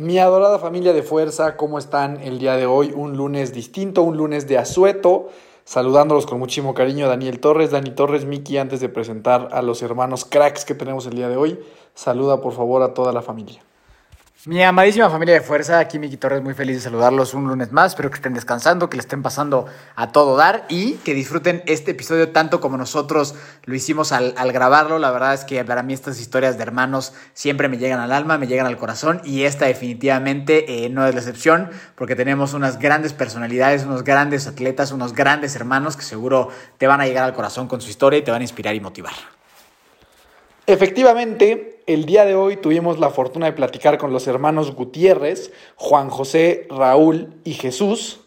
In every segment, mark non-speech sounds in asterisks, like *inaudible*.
Mi adorada familia de fuerza, ¿cómo están el día de hoy? Un lunes distinto, un lunes de asueto. Saludándolos con muchísimo cariño, Daniel Torres, Dani Torres, Miki, antes de presentar a los hermanos cracks que tenemos el día de hoy, saluda por favor a toda la familia. Mi amadísima familia de fuerza, aquí Miki Torres, muy feliz de saludarlos un lunes más. Espero que estén descansando, que le estén pasando a todo dar y que disfruten este episodio tanto como nosotros lo hicimos al, grabarlo. La verdad es que para mí estas historias de hermanos siempre me llegan al alma, me llegan al corazón y esta definitivamente eh, no es la excepción porque tenemos unas grandes personalidades, unos grandes atletas, unos grandes hermanos que seguro te van a llegar al corazón con su historia y te van a inspirar y motivar. Efectivamente, el día de hoy tuvimos la fortuna de platicar con los hermanos Gutiérrez, Juan José, Raúl y Jesús.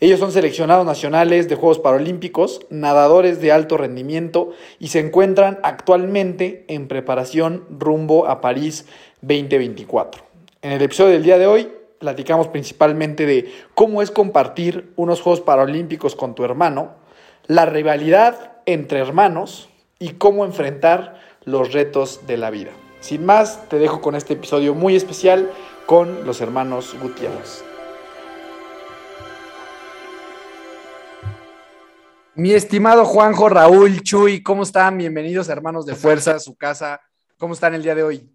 Ellos son seleccionados nacionales de Juegos Paralímpicos, nadadores de alto rendimiento y se encuentran actualmente en preparación rumbo a París 2024. En el episodio del día de hoy platicamos principalmente de cómo es compartir unos Juegos Paralímpicos con tu hermano, la rivalidad entre hermanos y cómo enfrentar los retos de la vida. Sin más, te dejo con este episodio muy especial con los hermanos Gutiérrez. Mi estimado Juanjo, Raúl, Chuy, ¿cómo están? Bienvenidos hermanos de fuerza a su casa. ¿Cómo están el día de hoy?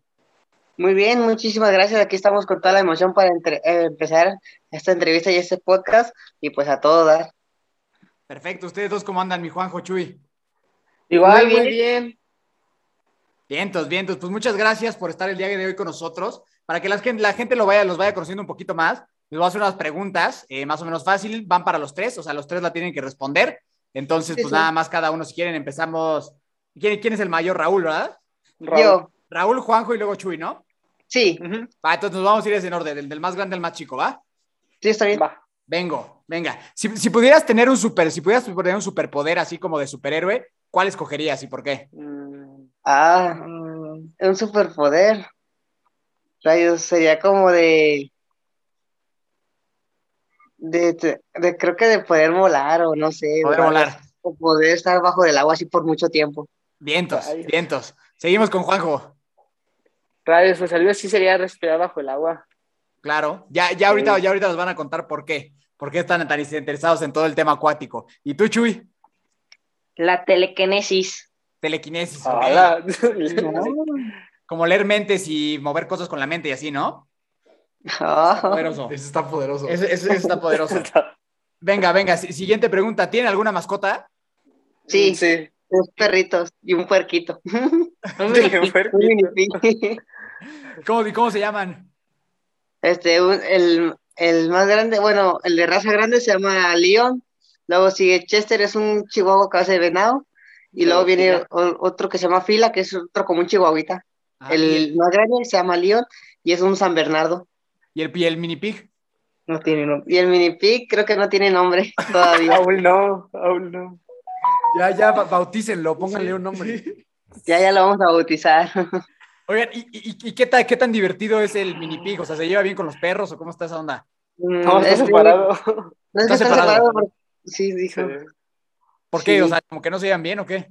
Muy bien, muchísimas gracias. Aquí estamos con toda la emoción para entre, eh, empezar esta entrevista y este podcast y pues a todo dar. Perfecto, ¿ustedes dos cómo andan, mi Juanjo, Chuy? Igual, muy bien. Muy bien. Vientos, vientos. Pues muchas gracias por estar el día de hoy con nosotros. Para que la, la gente lo vaya, los vaya conociendo un poquito más, les voy a hacer unas preguntas, eh, más o menos fácil, van para los tres, o sea, los tres la tienen que responder. Entonces, sí, pues sí. nada más cada uno, si quieren, empezamos. ¿Quién, ¿Quién, es el mayor? Raúl, ¿verdad? Raúl. Yo. Raúl, Juanjo y luego Chuy, ¿no? Sí. Uh -huh. Va, entonces nos vamos a ir en orden, del, del, más grande al más chico, ¿va? Sí, está bien. Va. Vengo, venga. Si, si, pudieras tener un super, si pudieras tener un superpoder así como de superhéroe, ¿cuál escogerías y por qué? Ah, un superpoder. Rayos, sería como de, de, de, de, creo que de poder volar o no sé. Poder volar. O poder estar bajo del agua así por mucho tiempo. Vientos, Rayos. vientos. Seguimos con Juanjo. Rayos, pues algo así sería respirar bajo el agua. Claro, ya, ya, ahorita, sí. ya ahorita nos van a contar por qué. ¿Por qué están tan interesados en todo el tema acuático? ¿Y tú, Chuy? La telequinesis. Telequinesis. Okay. *laughs* Como leer mentes y mover cosas con la mente y así, ¿no? Está poderoso. Eso está poderoso. Eso, eso, eso está poderoso. *laughs* venga, venga. Siguiente pregunta. ¿Tiene alguna mascota? Sí, sí. Dos perritos y un puerquito. *laughs* un puerquito. ¿Cómo, ¿Cómo se llaman? Este, un, el, el más grande, bueno, el de raza grande se llama Leon. Luego sigue Chester, es un chihuahua cabeza de venado. Y luego viene otro que se llama Fila, que es otro como un chihuahuita. Ah, el bien. más grande se llama León y es un San Bernardo. ¿Y el, y el mini pig? No tiene nombre. Y el mini pig creo que no tiene nombre *laughs* todavía. aún no, aún no. Ya, ya, bautícenlo, pónganle un nombre. Ya, ya lo vamos a bautizar. *laughs* Oigan, ¿y, y, y qué, tan, qué tan divertido es el mini pig? O sea, ¿se lleva bien con los perros o cómo está esa onda? No, está separado. No, está, está separado. separado porque... Sí, dijo. Sí. ¿Por qué? Sí. O sea, ¿como que no se llevan bien o qué?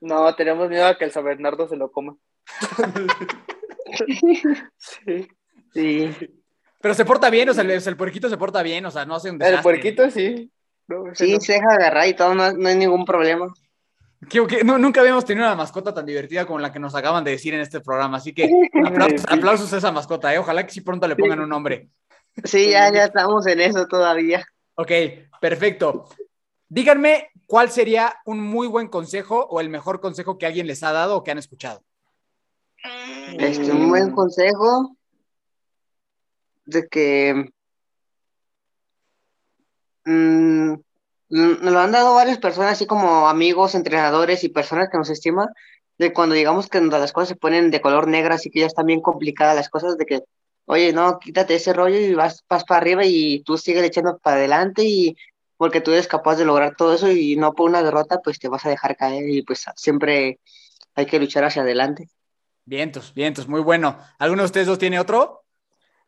No, tenemos miedo a que el San Bernardo se lo coma. *laughs* sí. Sí. Pero se porta bien, o sea, el, el, puerquito se porta bien, o sea, no hace un desastre. El puerquito sí. No, sí, no. se deja agarrar y todo, no, no hay ningún problema. ¿Qué, qué? No, nunca habíamos tenido una mascota tan divertida como la que nos acaban de decir en este programa, así que *laughs* aplausos a esa mascota, ¿eh? ojalá que sí pronto le pongan un nombre. Sí, ya, ya estamos en eso todavía. Ok, perfecto. Díganme cuál sería un muy buen consejo o el mejor consejo que alguien les ha dado o que han escuchado. Este, un buen consejo de que mmm, Nos lo han dado varias personas, así como amigos, entrenadores y personas que nos estiman, de cuando digamos que las cosas se ponen de color negro, así que ya están bien complicadas las cosas, de que, oye, no, quítate ese rollo y vas, vas para arriba y tú sigues echando para adelante y porque tú eres capaz de lograr todo eso y no por una derrota, pues te vas a dejar caer y pues siempre hay que luchar hacia adelante. Vientos, vientos, muy bueno. ¿Alguno de ustedes dos tiene otro?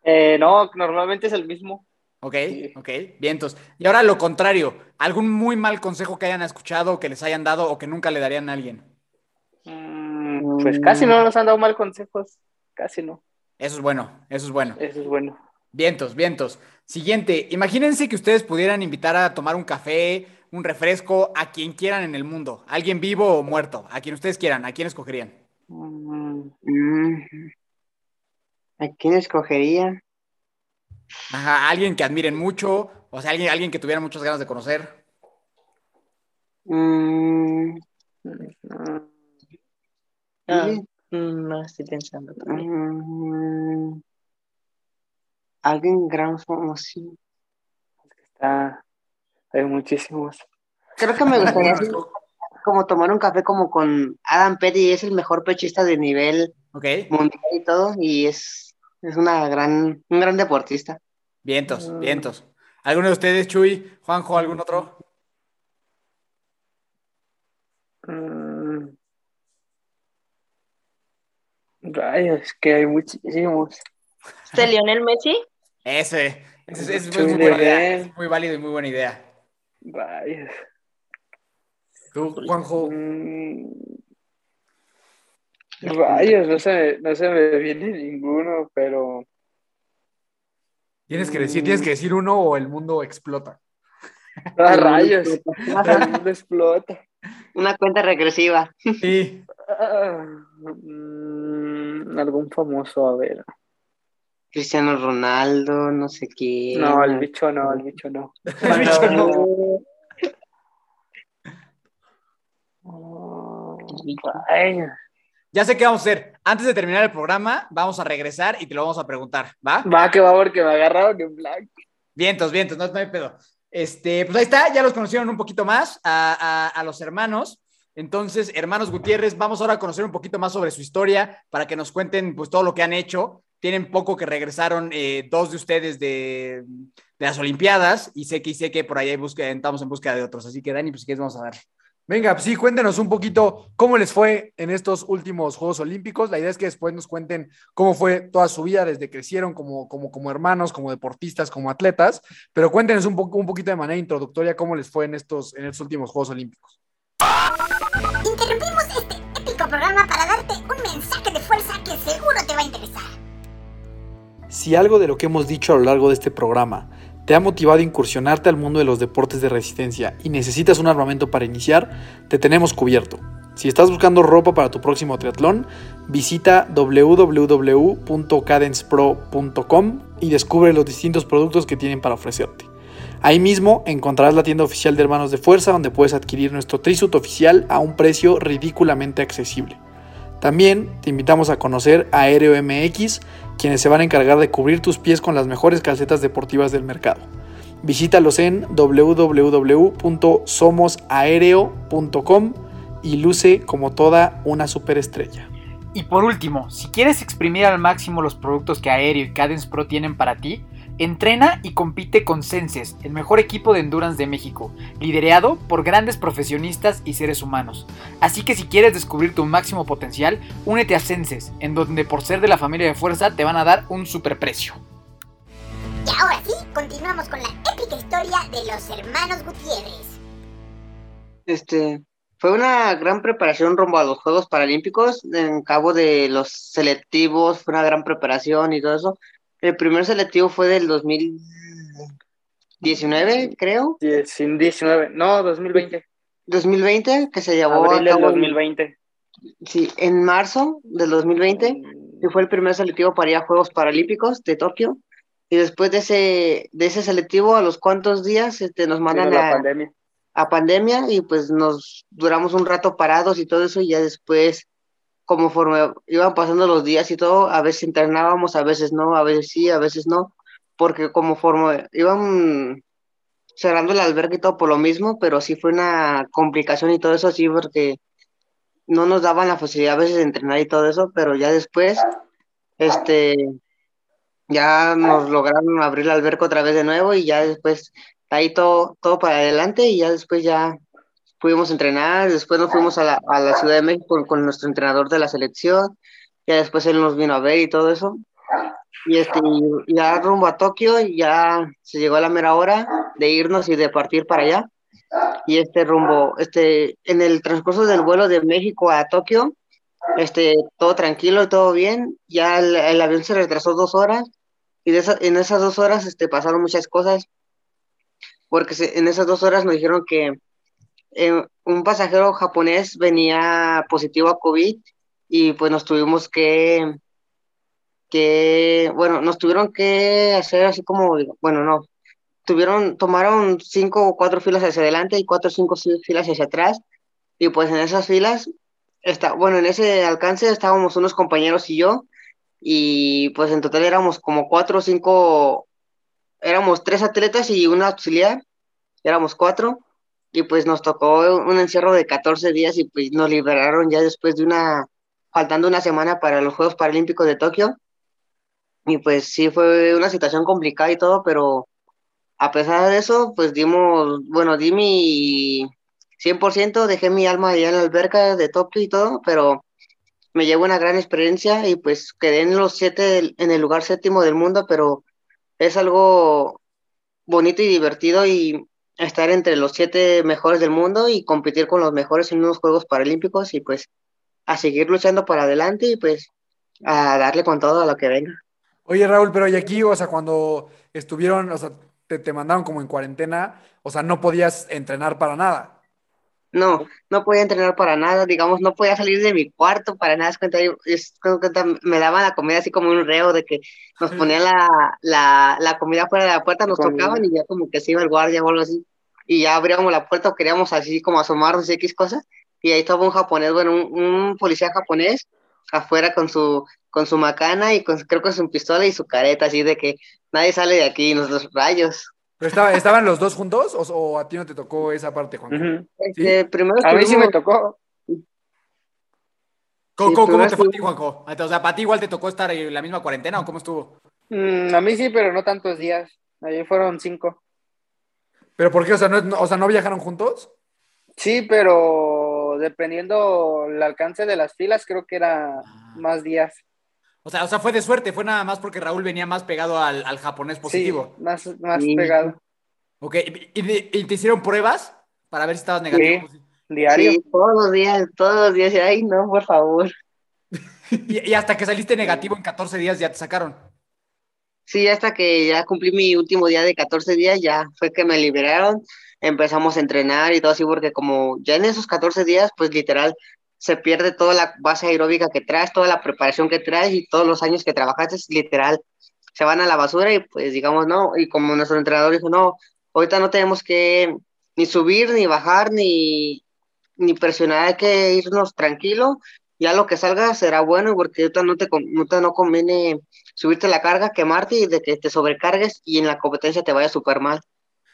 Eh, no, normalmente es el mismo. Ok, ok, vientos. Y ahora lo contrario, ¿algún muy mal consejo que hayan escuchado, que les hayan dado o que nunca le darían a alguien? Mm, pues casi no nos han dado mal consejos, casi no. Eso es bueno, eso es bueno. Eso es bueno. Vientos, vientos. Siguiente, imagínense que ustedes pudieran invitar a tomar un café, un refresco, a quien quieran en el mundo, alguien vivo o muerto, a quien ustedes quieran, ¿a quién escogerían? Mm, ¿A quién escogería? Ajá, alguien que admiren mucho, o sea, alguien, alguien que tuviera muchas ganas de conocer. Mm, Ah, sí. mm, no estoy pensando. también. Mm, alguien gran famoso. Está, hay muchísimos. Creo que me gustaría *laughs* como tomar un café como con Adam Petty, es el mejor pechista de nivel mundial y todo, y es, es una gran, un gran deportista. vientos, Mm. vientos. ¿Alguno de ustedes, Chuy, Juanjo, algún otro? Mm. Rayos, que hay muchísimos. ¿De Lionel Messi? Ese, ese, ese es muy buena idea, Level. es muy válido y muy buena idea. Rayos. ¿Tú, Juanjo? Mm. Rayos, no se, no se me viene ninguno, pero Tienes que decir, tienes que decir uno o el mundo explota. *laughs* ah, rayos, el mundo explota. Una cuenta regresiva. Sí, Ah, mm, algún famoso, a ver. Cristiano Ronaldo, no sé quién. No, el bicho no, el bicho no. *laughs* el bicho no. Ya sé qué vamos a hacer. Antes de terminar el programa, vamos a regresar y te lo vamos a preguntar, ¿va? Va que va porque me agarraron en blanco. Vientos, vientos, no, no hay pedo. Este, pues ahí está, ya los conocieron un poquito más a, a- a los hermanos. Entonces, hermanos Gutiérrez, vamos ahora a conocer un poquito más sobre su historia para que nos cuenten pues todo lo que han hecho. Tienen poco que regresaron eh, dos de ustedes de, de las Olimpiadas y sé que, y sé que por ahí búsqueda, estamos en búsqueda de otros. Así que, Dani, pues si quieres, vamos a dar. Venga, pues sí, cuéntenos un poquito cómo les fue en estos últimos Juegos Olímpicos. La idea es que después nos cuenten cómo fue toda su vida desde que crecieron como, como, como hermanos, como deportistas, como atletas. Pero cuéntenos un, poco, un poquito de manera introductoria cómo les fue en estos, en estos últimos Juegos Olímpicos. Interrumpimos este épico programa para darte un mensaje Si algo de lo que hemos dicho a lo largo de este programa te ha motivado a incursionarte al mundo de los deportes de resistencia y necesitas un armamento para iniciar, te tenemos cubierto. Si estás buscando ropa para tu próximo triatlón, visita www.cadencepro.com y descubre los distintos productos que tienen para ofrecerte. Ahí mismo encontrarás la tienda oficial de Hermanos de Fuerza donde puedes adquirir nuestro trisuit oficial a un precio ridículamente accesible. También te invitamos a conocer Aéreo MX, quienes se van a encargar de cubrir tus pies con las mejores calcetas deportivas del mercado. Visítalos en www.somosaereo.com y luce como toda una superestrella. Y por último, si quieres exprimir al máximo los productos que Aéreo y Cadence Pro tienen para ti, entrena y compite con Senses, el mejor equipo de endurance de México, liderado por grandes profesionistas y seres humanos. Así que si quieres descubrir tu máximo potencial, únete a Senses, en donde por ser de la familia de fuerza te van a dar un superprecio. Y ahora sí, continuamos con la épica historia de los hermanos Gutiérrez. Este, fue una gran preparación rumbo a los Juegos Paralímpicos. En cabo de los selectivos, fue una gran preparación y todo eso. El primer selectivo fue del 2019, creo. Die- Sin 19, no, 2020. 2020, que se llevó Abril a del cabo en- 2020. sí, en marzo del 2020. que fue el primer selectivo para ir a Juegos Paralímpicos de Tokio. Y después de ese, de ese selectivo, a los cuantos días este, nos mandan la a, pandemia. a pandemia y pues nos duramos un rato parados y todo eso y ya después, como forma, iban pasando los días y todo, a veces entrenábamos, a veces no, a veces sí, a veces no, porque como forma, iban cerrando el albergue y todo por lo mismo, pero sí fue una complicación y todo eso, sí, porque no nos daban la facilidad a veces de entrenar y todo eso, pero ya después, este, ya nos lograron abrir el albergue otra vez de nuevo y ya después ahí todo, todo para adelante y ya después ya pudimos entrenar, después nos fuimos a la, a la Ciudad de México con, con nuestro entrenador de la selección, ya después él nos vino a ver y todo eso, y este, ya rumbo a Tokio, ya se llegó a la mera hora de irnos y de partir para allá. Y este rumbo, este, en el transcurso del vuelo de México a Tokio, este, todo tranquilo todo bien. Ya el, el avión se retrasó dos horas y de esa- en esas dos horas este, pasaron muchas cosas. Porque se- en esas dos horas nos dijeron que eh, un pasajero japonés venía positivo a COVID y pues nos tuvimos que, que, bueno, nos tuvieron que hacer así como, bueno, no, tuvieron, tomaron cinco o cuatro filas hacia adelante y cuatro o cinco fi- filas hacia atrás. Y pues en esas filas, está, bueno, en ese alcance estábamos unos compañeros y yo. Y pues en total éramos como cuatro o cinco, éramos tres atletas y una auxiliar, éramos cuatro y pues nos tocó un encierro de 14 días y pues nos liberaron ya después de una, faltando una semana para los Juegos Paralímpicos de Tokio. Y pues sí fue una situación complicada y todo, pero a pesar de eso, pues dimos, bueno, di mi 100%, dejé mi alma allá en la alberca de Tokio y todo, pero me llevo una gran experiencia y pues quedé en los siete, en el lugar séptimo del mundo, pero es algo bonito y divertido y estar entre los siete mejores del mundo y competir con los mejores en unos Juegos Paralímpicos y pues a seguir luchando para adelante y pues a darle con todo a lo que venga. Oye, Raúl, pero y aquí, o sea, cuando estuvieron, o sea, te, te mandaron como en cuarentena, o sea, no podías entrenar para nada. No, no podía entrenar para nada, digamos, no podía salir de mi cuarto para nada. Es cuenta, es cuenta, me daban la comida así como un reo de que nos ponían la, la, la comida fuera de la puerta, nos tocaban y ya como que se iba el guardia o algo así. Y ya abríamos la puerta o queríamos así como asomarnos y X cosas. Y ahí estaba un japonés, bueno, un, un policía japonés afuera con su, con su macana y con, creo que su pistola y su careta, así de que nadie sale de aquí, nos los rayos. ¿Pero estaba- estaban los dos juntos o, o a ti no te tocó esa parte, Juan? Este, primero A mí sí me tocó. ¿Cómo, Sí, cómo- cómo primero te fue a ti, Juanjo? O sea, ¿para ti igual te tocó estar en la misma cuarentena o cómo estuvo? Mm, a mí sí, pero no tantos días. Allí fueron cinco. ¿Pero por qué? O sea, ¿no, no- o sea, ¿no viajaron juntos? Sí, pero dependiendo el alcance de las filas, creo que era más días. O sea, o sea, fue de suerte, fue nada más porque Raúl venía más pegado al, al japonés positivo. Sí, más, más Sí. pegado. Ok, ¿Y, y- y te hicieron pruebas para ver si estabas negativo? Diario. Sí, todos los días, todos los días, y, ay, no, por favor. *laughs* Y, y hasta que saliste negativo en 14 días ya te sacaron. Sí, hasta que ya cumplí mi último día de 14 días, ya fue que me liberaron, empezamos a entrenar y todo así, porque como ya en esos 14 días, pues literal, se pierde toda la base aeróbica que traes, toda la preparación que traes y todos los años que trabajaste, literal, se van a la basura y pues digamos, no, y como nuestro entrenador dijo, no, ahorita no tenemos que ni subir, ni bajar, ni, ni presionar, hay que irnos tranquilo, ya lo que salga será bueno, porque ahorita no te, ahorita no conviene subirte la carga, quemarte y de que te sobrecargues y en la competencia te vaya súper mal.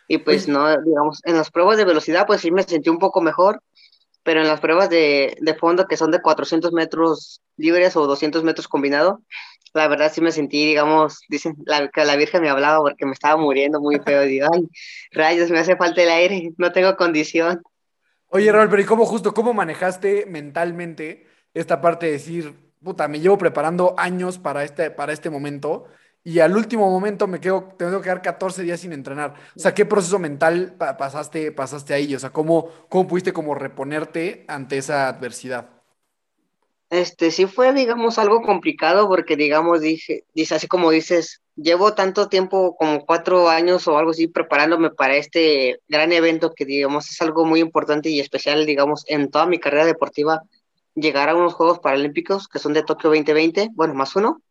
Y pues no, digamos, en las pruebas de velocidad pues sí me sentí un poco mejor, pero en las pruebas de, de fondo que son de 400 metros libres o 200 metros combinado, la verdad sí me sentí, digamos, dicen la, que la Virgen me hablaba porque me estaba muriendo muy feo. Digo, ay, rayos, me hace falta el aire, no tengo condición. Oye, Raúl, pero ¿y cómo justo, cómo manejaste mentalmente esta parte de decir, puta, me llevo preparando años para este, para este momento y al último momento me quedo, tengo que quedar 14 días sin entrenar? O sea, ¿qué proceso mental pa- pasaste, pasaste ahí? O sea, ¿cómo, cómo pudiste como reponerte ante esa adversidad? Este, sí fue, digamos, algo complicado porque, digamos, dije, dice, así como dices, llevo tanto tiempo, como cuatro años o algo así, preparándome para este gran evento que, digamos, es algo muy importante y especial, digamos, en toda mi carrera deportiva, llegar a unos Juegos Paralímpicos que son de Tokio 2020, bueno, más uno,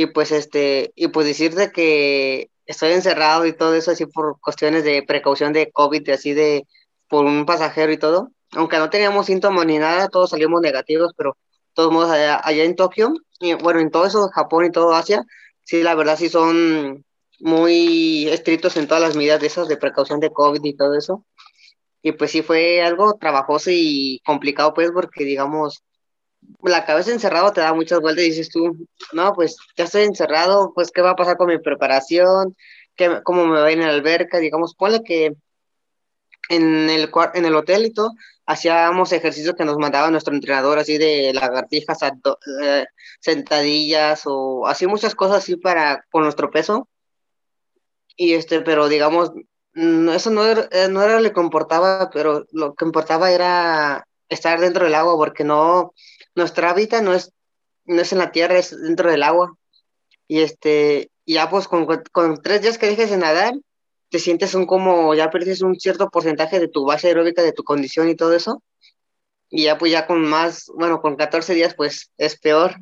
y pues, este, y pues decirte que estoy encerrado y todo eso así por cuestiones de precaución de COVID, y así de, por un pasajero y todo, aunque no teníamos síntomas ni nada, todos salimos negativos, pero todos modos allá, allá en Tokio, y bueno, en todo eso, Japón y todo Asia, sí, la verdad sí son muy estrictos en todas las medidas de esas de precaución de COVID y todo eso. Y pues sí fue algo trabajoso y complicado, pues, porque digamos, la cabeza encerrado te da muchas vueltas y dices tú, no, pues ya estoy encerrado, pues qué va a pasar con mi preparación, ¿Qué, cómo me va a ir en la alberca, digamos, ponle que en el, en el hotel y todo, hacíamos ejercicios que nos mandaba nuestro entrenador, así de lagartijas, eh, sentadillas o así muchas cosas así para con nuestro peso. Y este, pero digamos, eso no era, eh, no era lo que importaba, pero lo que importaba era estar dentro del agua, porque no, nuestra hábitat no es, no es en la tierra, es dentro del agua. Y este, ya pues con, con tres días que dejes de nadar, te sientes un como, ya pierdes un cierto porcentaje de tu base aeróbica, de tu condición y todo eso. Y ya pues ya con más, bueno, con 14 días pues es peor.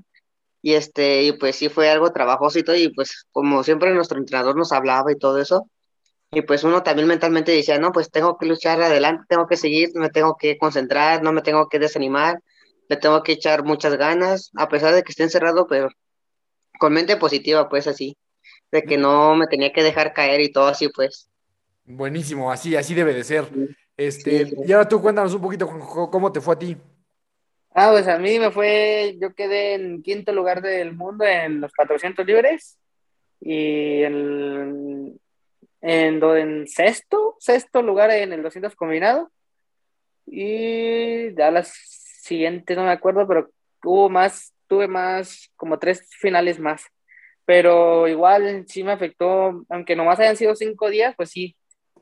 Y este, y pues sí fue algo trabajoso y todo, y pues como siempre nuestro entrenador nos hablaba y todo eso, y pues uno también mentalmente decía, no, pues tengo que luchar adelante, tengo que seguir, me tengo que concentrar, no me tengo que desanimar, le tengo que echar muchas ganas, a pesar de que esté encerrado, pero con mente positiva, pues así, de que no me tenía que dejar caer y todo así, pues. Buenísimo, así, así debe de ser. Sí, Este, sí. y ahora tú cuéntanos un poquito cómo te fue a ti. Ah, pues a mí me fue, yo quedé en quinto lugar del mundo en los 400 libres y en, en, do- en sexto, sexto lugar en el 200 combinado y ya las siguientes no me acuerdo, pero hubo más, tuve más, como tres finales más, pero igual sí me afectó, aunque nomás hayan sido cinco días, pues sí,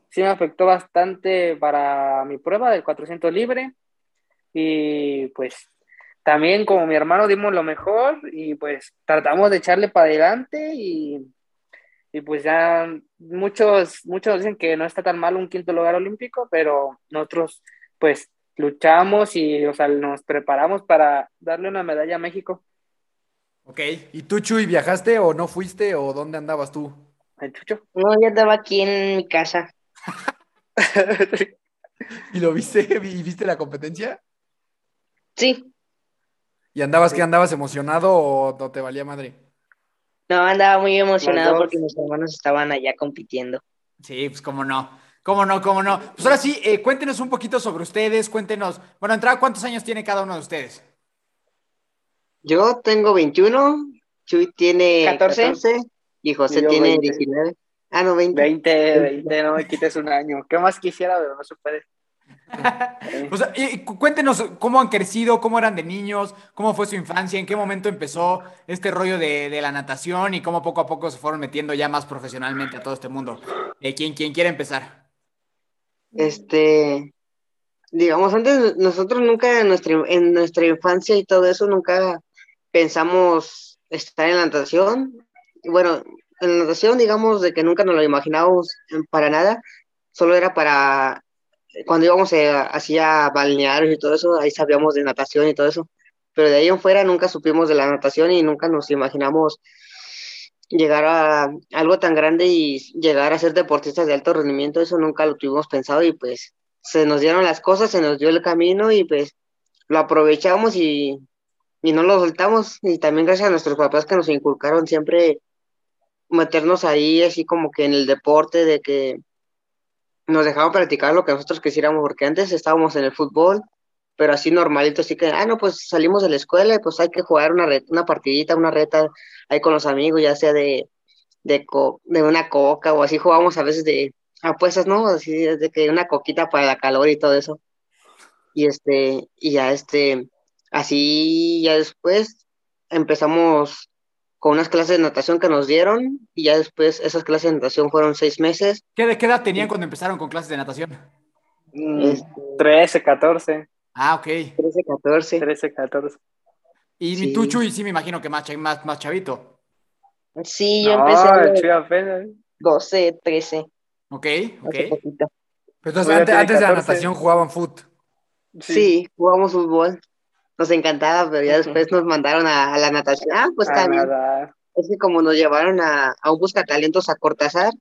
sí me afectó bastante para mi prueba del 400 libre. Y pues también como mi hermano dimos lo mejor y pues tratamos de echarle para adelante y, y pues ya muchos, muchos dicen que no está tan mal un quinto lugar olímpico, pero nosotros pues luchamos y o sea, nos preparamos para darle una medalla a México. Ok. ¿Y tú, Chuy, viajaste o no fuiste o dónde andabas tú? Ay, Chucho. No, yo andaba aquí en mi casa. *laughs* ¿Y lo viste? ¿Y viste la competencia? Sí, ¿Y andabas que andabas emocionado o no te valía madre? no, andaba muy emocionado porque mis hermanos estaban allá compitiendo. Sí, pues cómo no. ¿Cómo no? ¿Cómo no? Pues ahora sí, eh, cuéntenos un poquito sobre ustedes, cuéntenos. Bueno, entrada, ¿cuántos años tiene cada uno de ustedes? Yo tengo 21, Chuy tiene 14. 14 y José Y tiene 20. 19. Ah, no, 20. 20, 20, no me quites un año. ¿Qué más quisiera, pero no se puede? *laughs* Sea, y- y cu- cuéntenos cómo han crecido, cómo eran de niños, cómo fue su infancia, en qué momento empezó este rollo de, de la natación y cómo poco a poco se fueron metiendo ya más profesionalmente a todo este mundo. Eh, ¿quién, quién quiere empezar? Este, digamos, antes nosotros nunca en nuestra, en nuestra infancia y todo eso, nunca pensamos estar en la natación. Bueno, en la natación, digamos, de que nunca nos lo imaginábamos eh, para nada, solo era para cuando íbamos a, así a balnearios y todo eso, ahí sabíamos de natación y todo eso. Pero de ahí en fuera nunca supimos de la natación y nunca nos imaginamos llegar a algo tan grande y llegar a ser deportistas de alto rendimiento, eso nunca lo tuvimos pensado y pues se nos dieron las cosas, se nos dio el camino y pues lo aprovechamos y, y no lo soltamos. Y también gracias a nuestros papás que nos inculcaron siempre meternos ahí así como que en el deporte de que nos dejaban practicar lo que nosotros quisiéramos porque antes estábamos en el fútbol pero así normalito, así que, ah, no, pues salimos de la escuela y pues hay que jugar una, re- una partidita, una reta ahí con los amigos, ya sea de, de, co- de una coca o así jugamos a veces de apuestas, ¿no? Así de que una coquita para la calor y todo eso. Y este, y ya este, así ya después empezamos con unas clases de natación que nos dieron y ya después esas clases de natación fueron seis meses. ¿Qué, de qué edad tenían cuando empezaron con clases de natación? mm, 13, 14, Ah, ok. 13, 14. 13, 14. Y Sí. tú, Chuy, sí me imagino que más, más, más chavito. Sí, yo No, empecé Chuy apenas. 12, 13, Ok, ok. poquito. Pero entonces, antes, antes de la 14. natación jugaban foot. Sí, jugamos fútbol. Nos encantaba, pero ya después nos mandaron a, a la natación. Ah, pues a nadar. Es que como nos llevaron a, a un buscatalentos a Cortázar,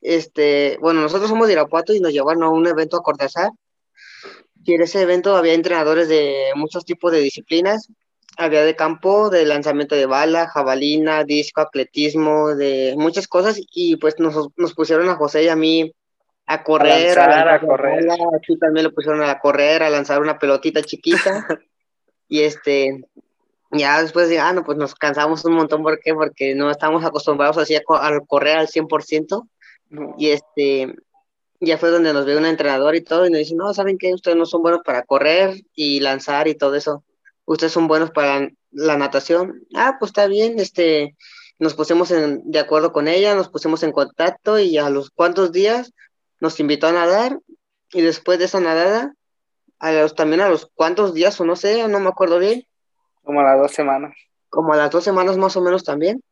este, bueno, nosotros somos de Irapuato y nos llevaron a un evento a Cortázar. Y en ese evento había entrenadores de muchos tipos de disciplinas. Había de campo, de lanzamiento de bala, jabalina, disco, atletismo, de muchas cosas, y pues nos, nos pusieron a José y a mí a correr, lanzar, a lanzar la correr. bola, aquí también lo pusieron a correr, a lanzar una pelotita chiquita, *laughs* y este, ya después de, ah, no, pues nos cansamos un montón, ¿por qué? Porque no estamos acostumbrados así a, co- a correr al 100%, y este, ya fue donde nos ve un entrenador y todo, y nos dice, no, ¿saben qué? Ustedes no son buenos para correr y lanzar y todo eso. Ustedes son buenos para la natación. Ah, pues está bien, este, nos pusimos en- de acuerdo con ella, nos pusimos en contacto y a los cuantos días nos invitó a nadar y después de esa nadada, a los, también a los cuantos días o no sé, no me acuerdo bien, Como a las dos semanas. como a las dos semanas más o menos también,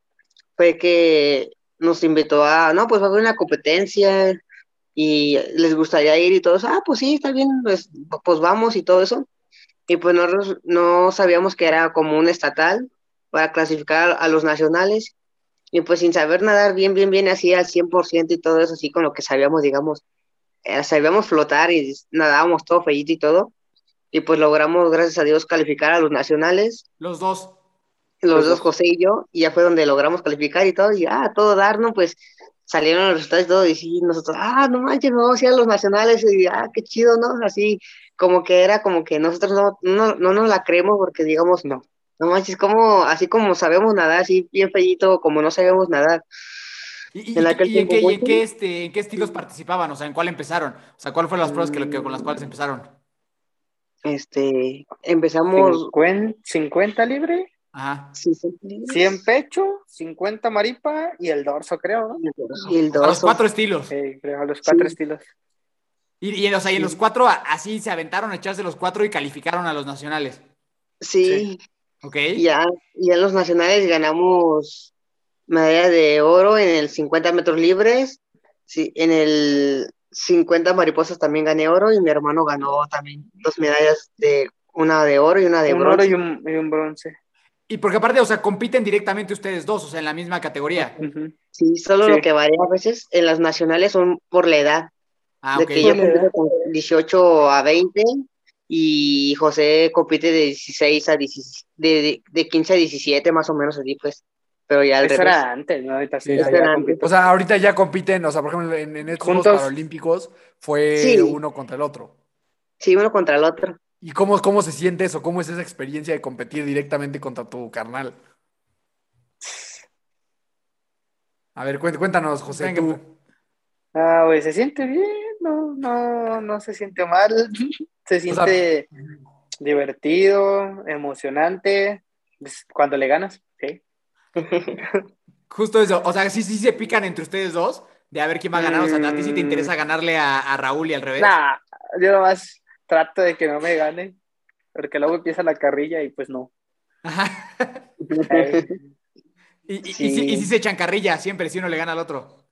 fue que nos invitó a, no, pues va a haber una competencia y les gustaría ir y todo eso, ah, pues sí, está bien, pues, pues vamos y todo eso. Y pues nosotros no sabíamos que era como un estatal para clasificar a los nacionales. Y pues sin saber nadar bien, bien, bien así al 100% y todo eso, así con lo que sabíamos, digamos, eh, sabíamos flotar y nadábamos todo feíto y todo. Y pues logramos, gracias a Dios, calificar a los nacionales Los dos. los Los dos, dos. José y yo, y ya fue donde logramos calificar y todo, y ah, todo dar, ¿no? Pues salieron los resultados y todo, y sí, nosotros, ah, no manches, no, sí, a los nacionales, y ah, qué chido, ¿no? Así, como que era como que nosotros no, no, no nos la creemos porque digamos, no, no manches, como, así como sabemos nadar, así bien feíto, como no sabemos nadar. ¿Y, y- En aquel y en, qué, y en ¿cuánto? qué, este, en qué estilos participaban? O sea, ¿en cuál empezaron? O sea, ¿cuáles fueron las pruebas que, que- con las cuales empezaron? Este, empezamos, 50, 50 libre, Ajá. sí, sí, 100 pecho, 50 maripa y el dorso, creo, ¿no? y el A los dorso. cuatro estilos. Sí, creo, los cuatro Sí. estilos. Y, y, o sea, y en los cuatro, a- así se aventaron a echarse los cuatro y calificaron a los nacionales. sí, ¿Ok? Ya, ya en los nacionales ganamos medalla de oro en el 50 metros libres, sí, en el 50 mariposas también gané oro y mi hermano ganó también dos medallas de una de oro y una de un oro bronce. y un, y un bronce. Y porque aparte, o sea, compiten directamente ustedes dos, o sea, en la misma categoría. Sí, solo Sí. lo que varía a veces en las nacionales son por la edad, Ah, de ok. que yo compito con 18 a 20 y José compite de 16 a 16, de, de, de 15 a 17 más o menos así pues, pero ya al Eso revés. era antes, ¿no? Ahorita sí, Sí, ya, eso era compito. O sea, ahorita ya compiten, o sea, por ejemplo, en, en estos Juegos. Paralímpicos fue Sí. uno contra el otro. Sí, uno contra el otro. ¿Y cómo, cómo se siente eso? ¿Cómo es esa experiencia de competir directamente contra tu carnal? A ver, cuént- cuéntanos, José, tú. Ah, pues se siente bien, no, no, no se siente mal, *laughs* se siente divertido, emocionante, pues, cuando le ganas, sí. *laughs* Justo eso. O sea, sí, sí se pican entre ustedes dos de a ver quién va a ganar. O sea, ¿a ti sí te Mm. interesa ganarle a, a Raúl y al revés? Nah, yo nomás trato de que no me gane, porque luego empieza la carrilla y pues no. Ajá. *laughs* Y, y, y Sí. y sí se echan carrilla siempre si uno le gana al otro.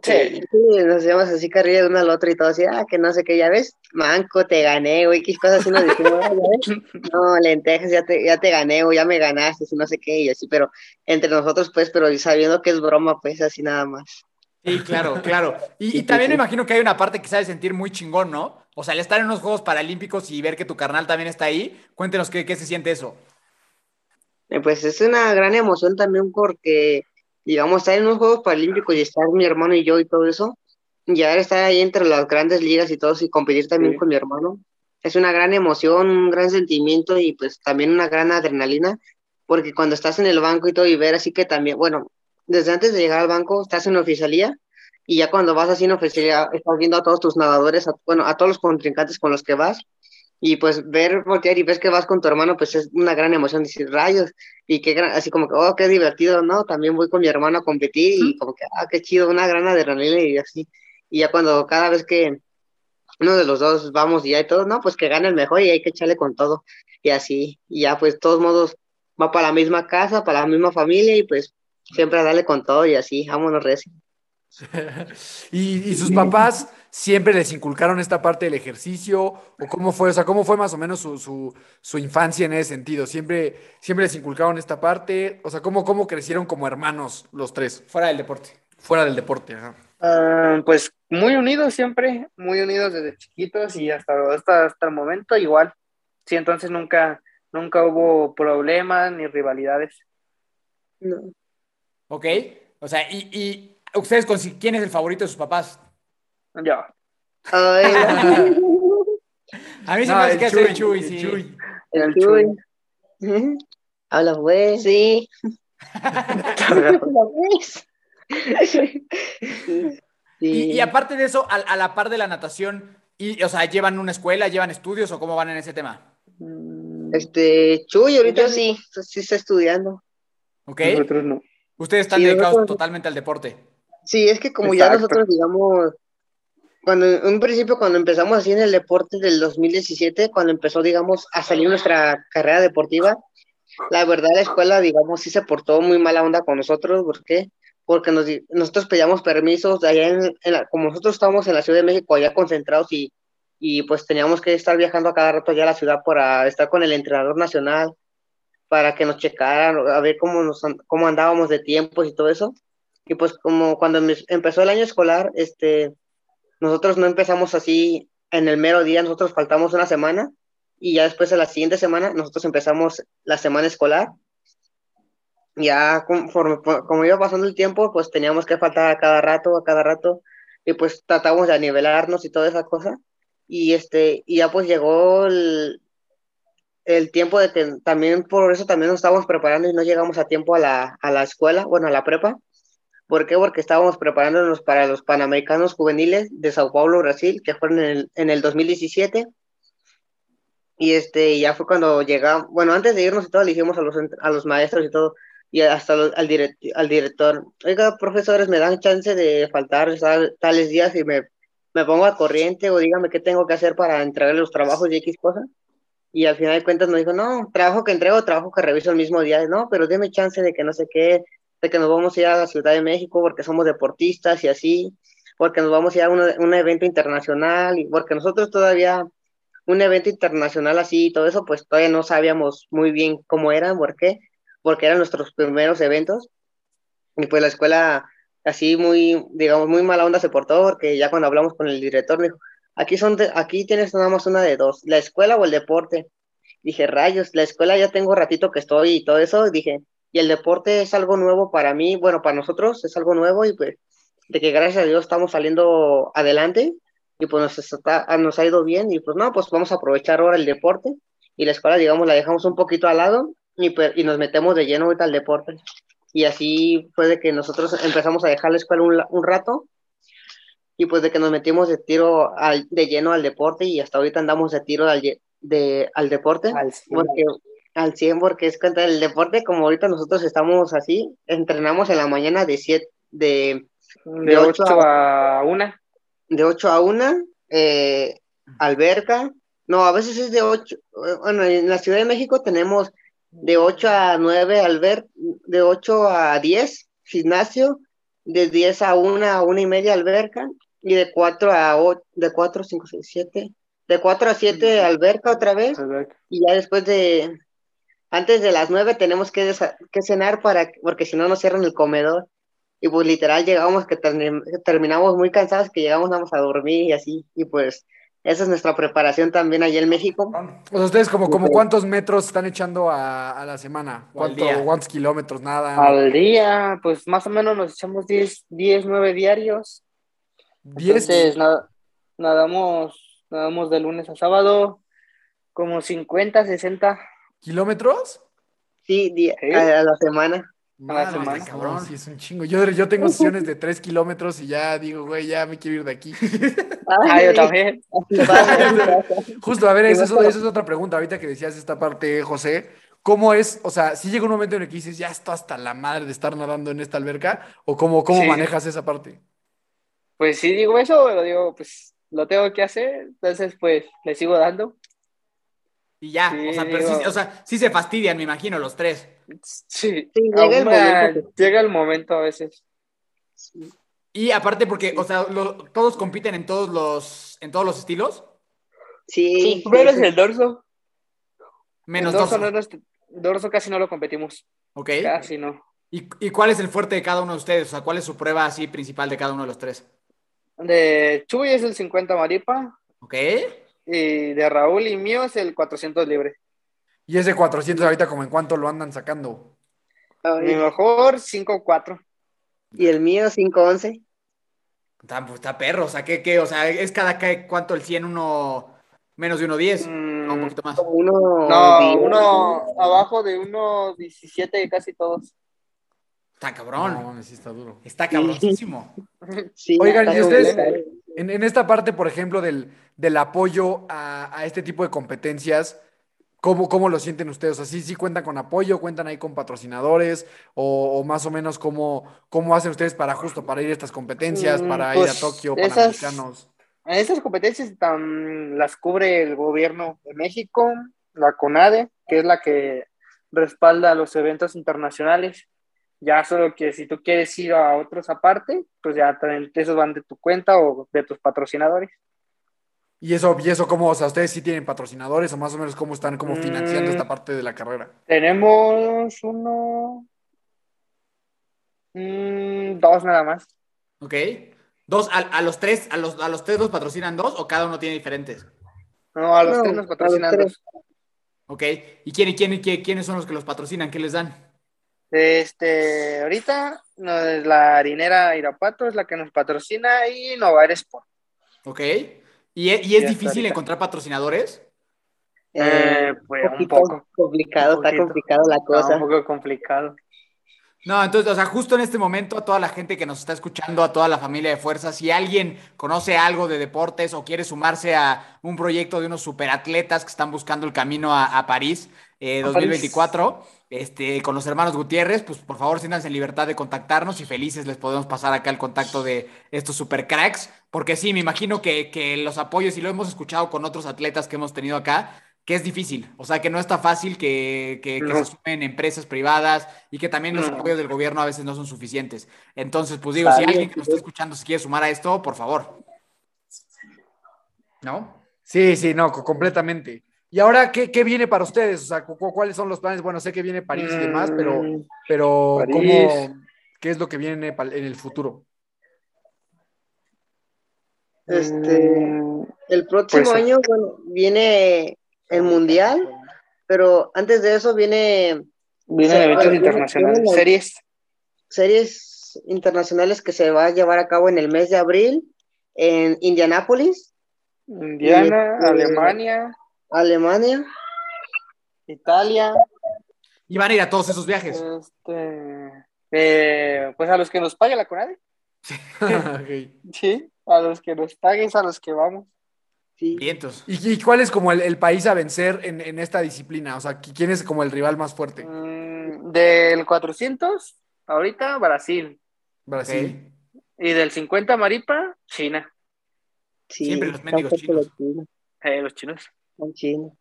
sí, Sí, nos llevamos así carrilla de uno al otro y todo así, ah, que no sé qué, ya ves, manco, te gané, güey, qué cosas así nos decimos, "Ah, ya ves, no, lentejas, ya te, ya te gané, o ya me ganaste, y no sé qué, y así, pero entre nosotros, pues, pero sabiendo que es broma, pues, así nada más. Sí, claro, *laughs* claro. Y, y también me imagino que hay una parte que sabes sentir muy chingón, ¿no? O sea, al estar en unos Juegos Paralímpicos y ver que tu carnal también está ahí, cuéntenos qué, qué se siente eso. Eh, Pues es una gran emoción también porque, digamos, estar en unos Juegos Paralímpicos y estar mi hermano y yo y todo eso, y ahora estar ahí entre las grandes ligas y todo y competir también Sí. con mi hermano, es una gran emoción, un gran sentimiento y pues también una gran adrenalina, porque cuando estás en el banco y todo y ver así que también, bueno, desde antes de llegar al banco estás en oficialía y ya cuando vas así en oficialía estás viendo a todos tus nadadores, a- bueno, a todos los contrincantes con los que vas y pues ver, voltear y ves que vas con tu hermano, pues es una gran emoción decir rayos y qué gran, así como que, oh, qué divertido, ¿no? También voy con mi hermano a competir y como que, ah, qué chido, una gran adrenalina y así. Y ya cuando cada vez que uno de los dos vamos y ya y todo, no, pues que gane el mejor y hay que echarle con todo y así. Y ya pues todos modos va para la misma casa, para la misma familia y pues siempre a darle con todo y así, vámonos recio. *laughs* ¿Y, y sus papás siempre les inculcaron esta parte del ejercicio? ¿O cómo fue? O sea, ¿cómo fue más o menos su, su, su infancia en ese sentido? ¿Siempre, ¿Siempre les inculcaron esta parte? O sea, ¿cómo, cómo crecieron como hermanos los tres? Fuera del deporte. Fuera del deporte, ajá. Ah, pues muy unidos siempre, muy unidos desde chiquitos y hasta, hasta, hasta el momento igual. Sí, entonces nunca, Nunca hubo problemas ni rivalidades. No. Ok. O sea, y, y ustedes, con, ¿quién es el favorito de sus papás? Yo. Ay, *laughs* A mí se No, me hace que hace el Chuy, sí. Chuy. El Chuy. Habla *laughs* pues. Sí. *laughs* Y, Sí. y aparte de eso, a, a la par de la natación, y, o sea, ¿llevan una escuela, llevan estudios o cómo van en ese tema? Este, Chuy, ahorita Yo sí. sí está estudiando. ¿Ok? Nosotros no. Ustedes están Sí, dedicados nosotros- totalmente al deporte. Sí, es que como ya nosotros, digamos, cuando en un principio, cuando empezamos así en el deporte del 2017, cuando empezó, digamos, a salir nuestra carrera deportiva, la verdad la escuela, digamos, sí se portó muy mala onda con nosotros, ¿por qué? Porque nos, nosotros pedíamos permisos allá en, en la- como nosotros estábamos en la Ciudad de México allá concentrados y, y pues teníamos que estar viajando a cada rato allá a la ciudad para estar con el entrenador nacional, para que nos checaran, a ver cómo, nos, cómo andábamos de tiempos y todo eso. Y pues como cuando em- empezó el año escolar, este, nosotros no empezamos así en el mero día, nosotros faltamos una semana y ya después de la siguiente semana nosotros empezamos la semana escolar. Ya conforme, como iba pasando el tiempo, pues teníamos que faltar a cada rato, a cada rato, y pues tratamos de nivelarnos y toda esa cosa. Y este, y ya pues llegó el, el tiempo de que también por eso también nos estábamos preparando y no llegamos a tiempo a la, a la escuela, bueno, a la prepa. ¿Por qué? Porque estábamos preparándonos para los Panamericanos Juveniles de Sao Paulo, Brasil, que fueron en el, en el 2017. Y este, ya fue cuando llegamos, bueno, antes de irnos y todo, le dijimos a los, a los maestros y todo, y hasta al, direct- al director, oiga, profesores, me dan chance de faltar tal- tales días y me, me pongo al corriente o dígame qué tengo que hacer para entregar los trabajos y X cosas. Y al final de cuentas nos dijo, no, trabajo que entrego, trabajo que reviso el mismo día. No, pero deme chance de que no sé qué, de que nos vamos a ir a la Ciudad de México porque somos deportistas y así, porque nos vamos a ir a un, un evento internacional y porque nosotros todavía un evento internacional así y todo eso, pues todavía no sabíamos muy bien cómo eran, ¿por qué? Porque eran nuestros primeros eventos y pues la escuela así muy, digamos, muy mala onda se portó porque ya cuando hablamos con el director dijo, aquí son, aquí tienes nada más una de dos, la escuela o el deporte. Dije, rayos, la escuela ya tengo ratito que estoy y todo eso, dije, y el deporte es algo nuevo para mí, bueno, para nosotros es algo nuevo y pues de que gracias a Dios estamos saliendo adelante y pues nos, está, nos ha ido bien y pues no, pues vamos a aprovechar ahora el deporte y la escuela, digamos, la dejamos un poquito al lado y, pues, y nos metemos de lleno ahorita al deporte. Y así fue de que nosotros empezamos a dejar la escuela un, la- un rato y pues de que nos metimos de tiro al, de lleno al deporte y hasta ahorita andamos de tiro al, de, al deporte. Al cien. porque, al 100 porque es cuenta del deporte, como ahorita nosotros estamos así, entrenamos en la mañana de 7, de, De de ocho 8 a 1. de 8 a 1, eh, alberca, no, a veces es de 8, bueno, en la Ciudad de México tenemos de 8 a 9 alber, de 8 a 10 gimnasio, de 10 a 1 a 1 y media alberca, y de 4 a 8, de 4, 5, 6, 7, de 4 a 7 alberca otra vez, y ya después de, antes de las 9 tenemos que, que cenar para, porque si no nos cierran el comedor. Y pues literal llegamos que, que terminamos muy cansados, que llegamos más a dormir y así. Y pues esa es nuestra preparación también allá en México. Sea, ustedes como, como cuántos metros están echando a, a la semana? ¿Cuánto. ¿Cuántos kilómetros? Nada. Al día, pues más o menos nos echamos 10, 10 9 diarios. Entonces, nada- nadamos, nadamos de lunes a sábado, como 50, 60. kilómetros? Sí, ¿Sí? a, a la semana. Madre, semana. cabrón, sí, es un chingo. Yo, yo tengo sesiones de tres kilómetros y ya digo, güey, ya me quiero ir de aquí. *laughs* Ah, yo también. *laughs* Justo, a ver, eso es otra pregunta. Ahorita que decías esta parte, José, ¿cómo es? O sea, si llega un momento en el que dices, ya estoy hasta la madre de estar nadando en esta alberca? ¿O cómo, cómo Sí. manejas esa parte? Pues sí digo eso, pero digo, pues lo tengo que hacer, entonces pues le sigo dando. Y ya, Sí, o, sea, pero sí, digo- o sea, sí se fastidian, me imagino, los tres. Sí, Sí, llega el momento llega el momento a veces. Y aparte porque, o sea, lo- todos compiten en todos los, en todos los estilos, Sí, Menos sí. el dorso. menos el dorso, no es dorso casi no lo competimos, ¿Ok? casi no. ¿Y, ¿Y cuál es el fuerte de cada uno de ustedes? O sea, ¿cuál es su prueba así principal de cada uno de los tres? De Chuy es el 50 maripa ¿Ok? y de Raúl y mío es el 400 libre. Y ese 400 ahorita como en cuánto lo andan sacando. Mi mejor 5-4. Y el mío 511. Está, pues, está perro, o sea, ¿qué, qué? O sea, ¿es cada que, cuánto el 100? Uno menos de 1.10, Mm, no, un poquito más. Como uno. No, diez. uno abajo de 1.17 casi todos. Está cabrón. No, mames, sí está duro. Está cabrosísimo. *laughs* Sí, Oigan, está ¿y ustedes en, en esta parte, por ejemplo, del, del apoyo a, a este tipo de competencias, ¿cómo, cómo lo sienten ustedes? ¿Así sí cuentan con apoyo, cuentan ahí con patrocinadores? ¿O, o más o menos cómo, cómo hacen ustedes para justo para ir a estas competencias, Mm, para ir a pues, Tokio, esas- Panamericanos? En estas competencias las cubre el gobierno de México, la CONADE, que es la que respalda los eventos internacionales. Ya solo que si tú quieres ir a otros aparte, pues ya también esos van de tu cuenta o de tus patrocinadores. ¿Y eso, y eso cómo, o sea, ustedes sí tienen patrocinadores o más o menos cómo están como financiando Mm. esta parte de la carrera? Tenemos uno, mm, dos nada más. ¿Ok? Dos, a, a los tres, a los, a los tres los patrocinan dos o cada uno tiene diferentes. No, a los No, tres los patrocinan tres. dos. ¿Ok? ¿Y quién, quién, quién- quiénes son los que los patrocinan? ¿Qué les dan? Este, ahorita no, es la harinera Irapato es la que nos patrocina y Nova Sport. ¿Ok? ¿Y, e- y es está difícil ahorita. encontrar patrocinadores? Eh, pues un poquito poco. complicado, Un está complicado la cosa. un poco complicado. No, entonces, o sea, justo en este momento, a toda la gente que nos está escuchando, a toda la familia de Fuerza, si alguien conoce algo de deportes o quiere sumarse a un proyecto de unos superatletas que están buscando el camino a, a París eh, A 2024, este, con los hermanos Gutiérrez, pues por favor, siéntanse en libertad de contactarnos y felices les podemos pasar acá el contacto de estos super cracks, porque sí, me imagino que, que los apoyos, y lo hemos escuchado con otros atletas que hemos tenido acá, que es difícil, o sea, que no está fácil que, que- que No. se sumen empresas privadas y que también los No. apoyos del gobierno a veces no son suficientes. Entonces, pues digo, si alguien que nos está escuchando se quiere sumar a esto, por favor. ¿No? Sí, sí, no, co- completamente. ¿Y ahora qué, qué viene para ustedes? O sea, cu- cu- ¿cuáles son los planes? Bueno, sé que viene París y demás, pero, Mm, pero. ¿cómo, qué es lo que viene en el futuro? Este, mm, el próximo Pues, año, bueno, viene el mundial, pero antes de eso viene Vienen eventos internacionales, series. series internacionales que se va a llevar a cabo en el mes de abril en Indianápolis, Indiana, este- Alemania, Alemania. Italia. Y van a ir a todos esos viajes. Este, eh, pues a los que nos pague la CONADE. Sí, *laughs* a los que nos paguen, a los que vamos. Sí. Vientos. ¿Y, y cuál es como el, el país a vencer en, en esta disciplina? O sea, ¿qui- ¿quién es como el rival más fuerte? Mm, del 400, ahorita Brasil. Brasil. Y del 50 Maripa, China. Sí, Siempre los tampoco chinos. los chinos, Eh, los chinos. Son chinos.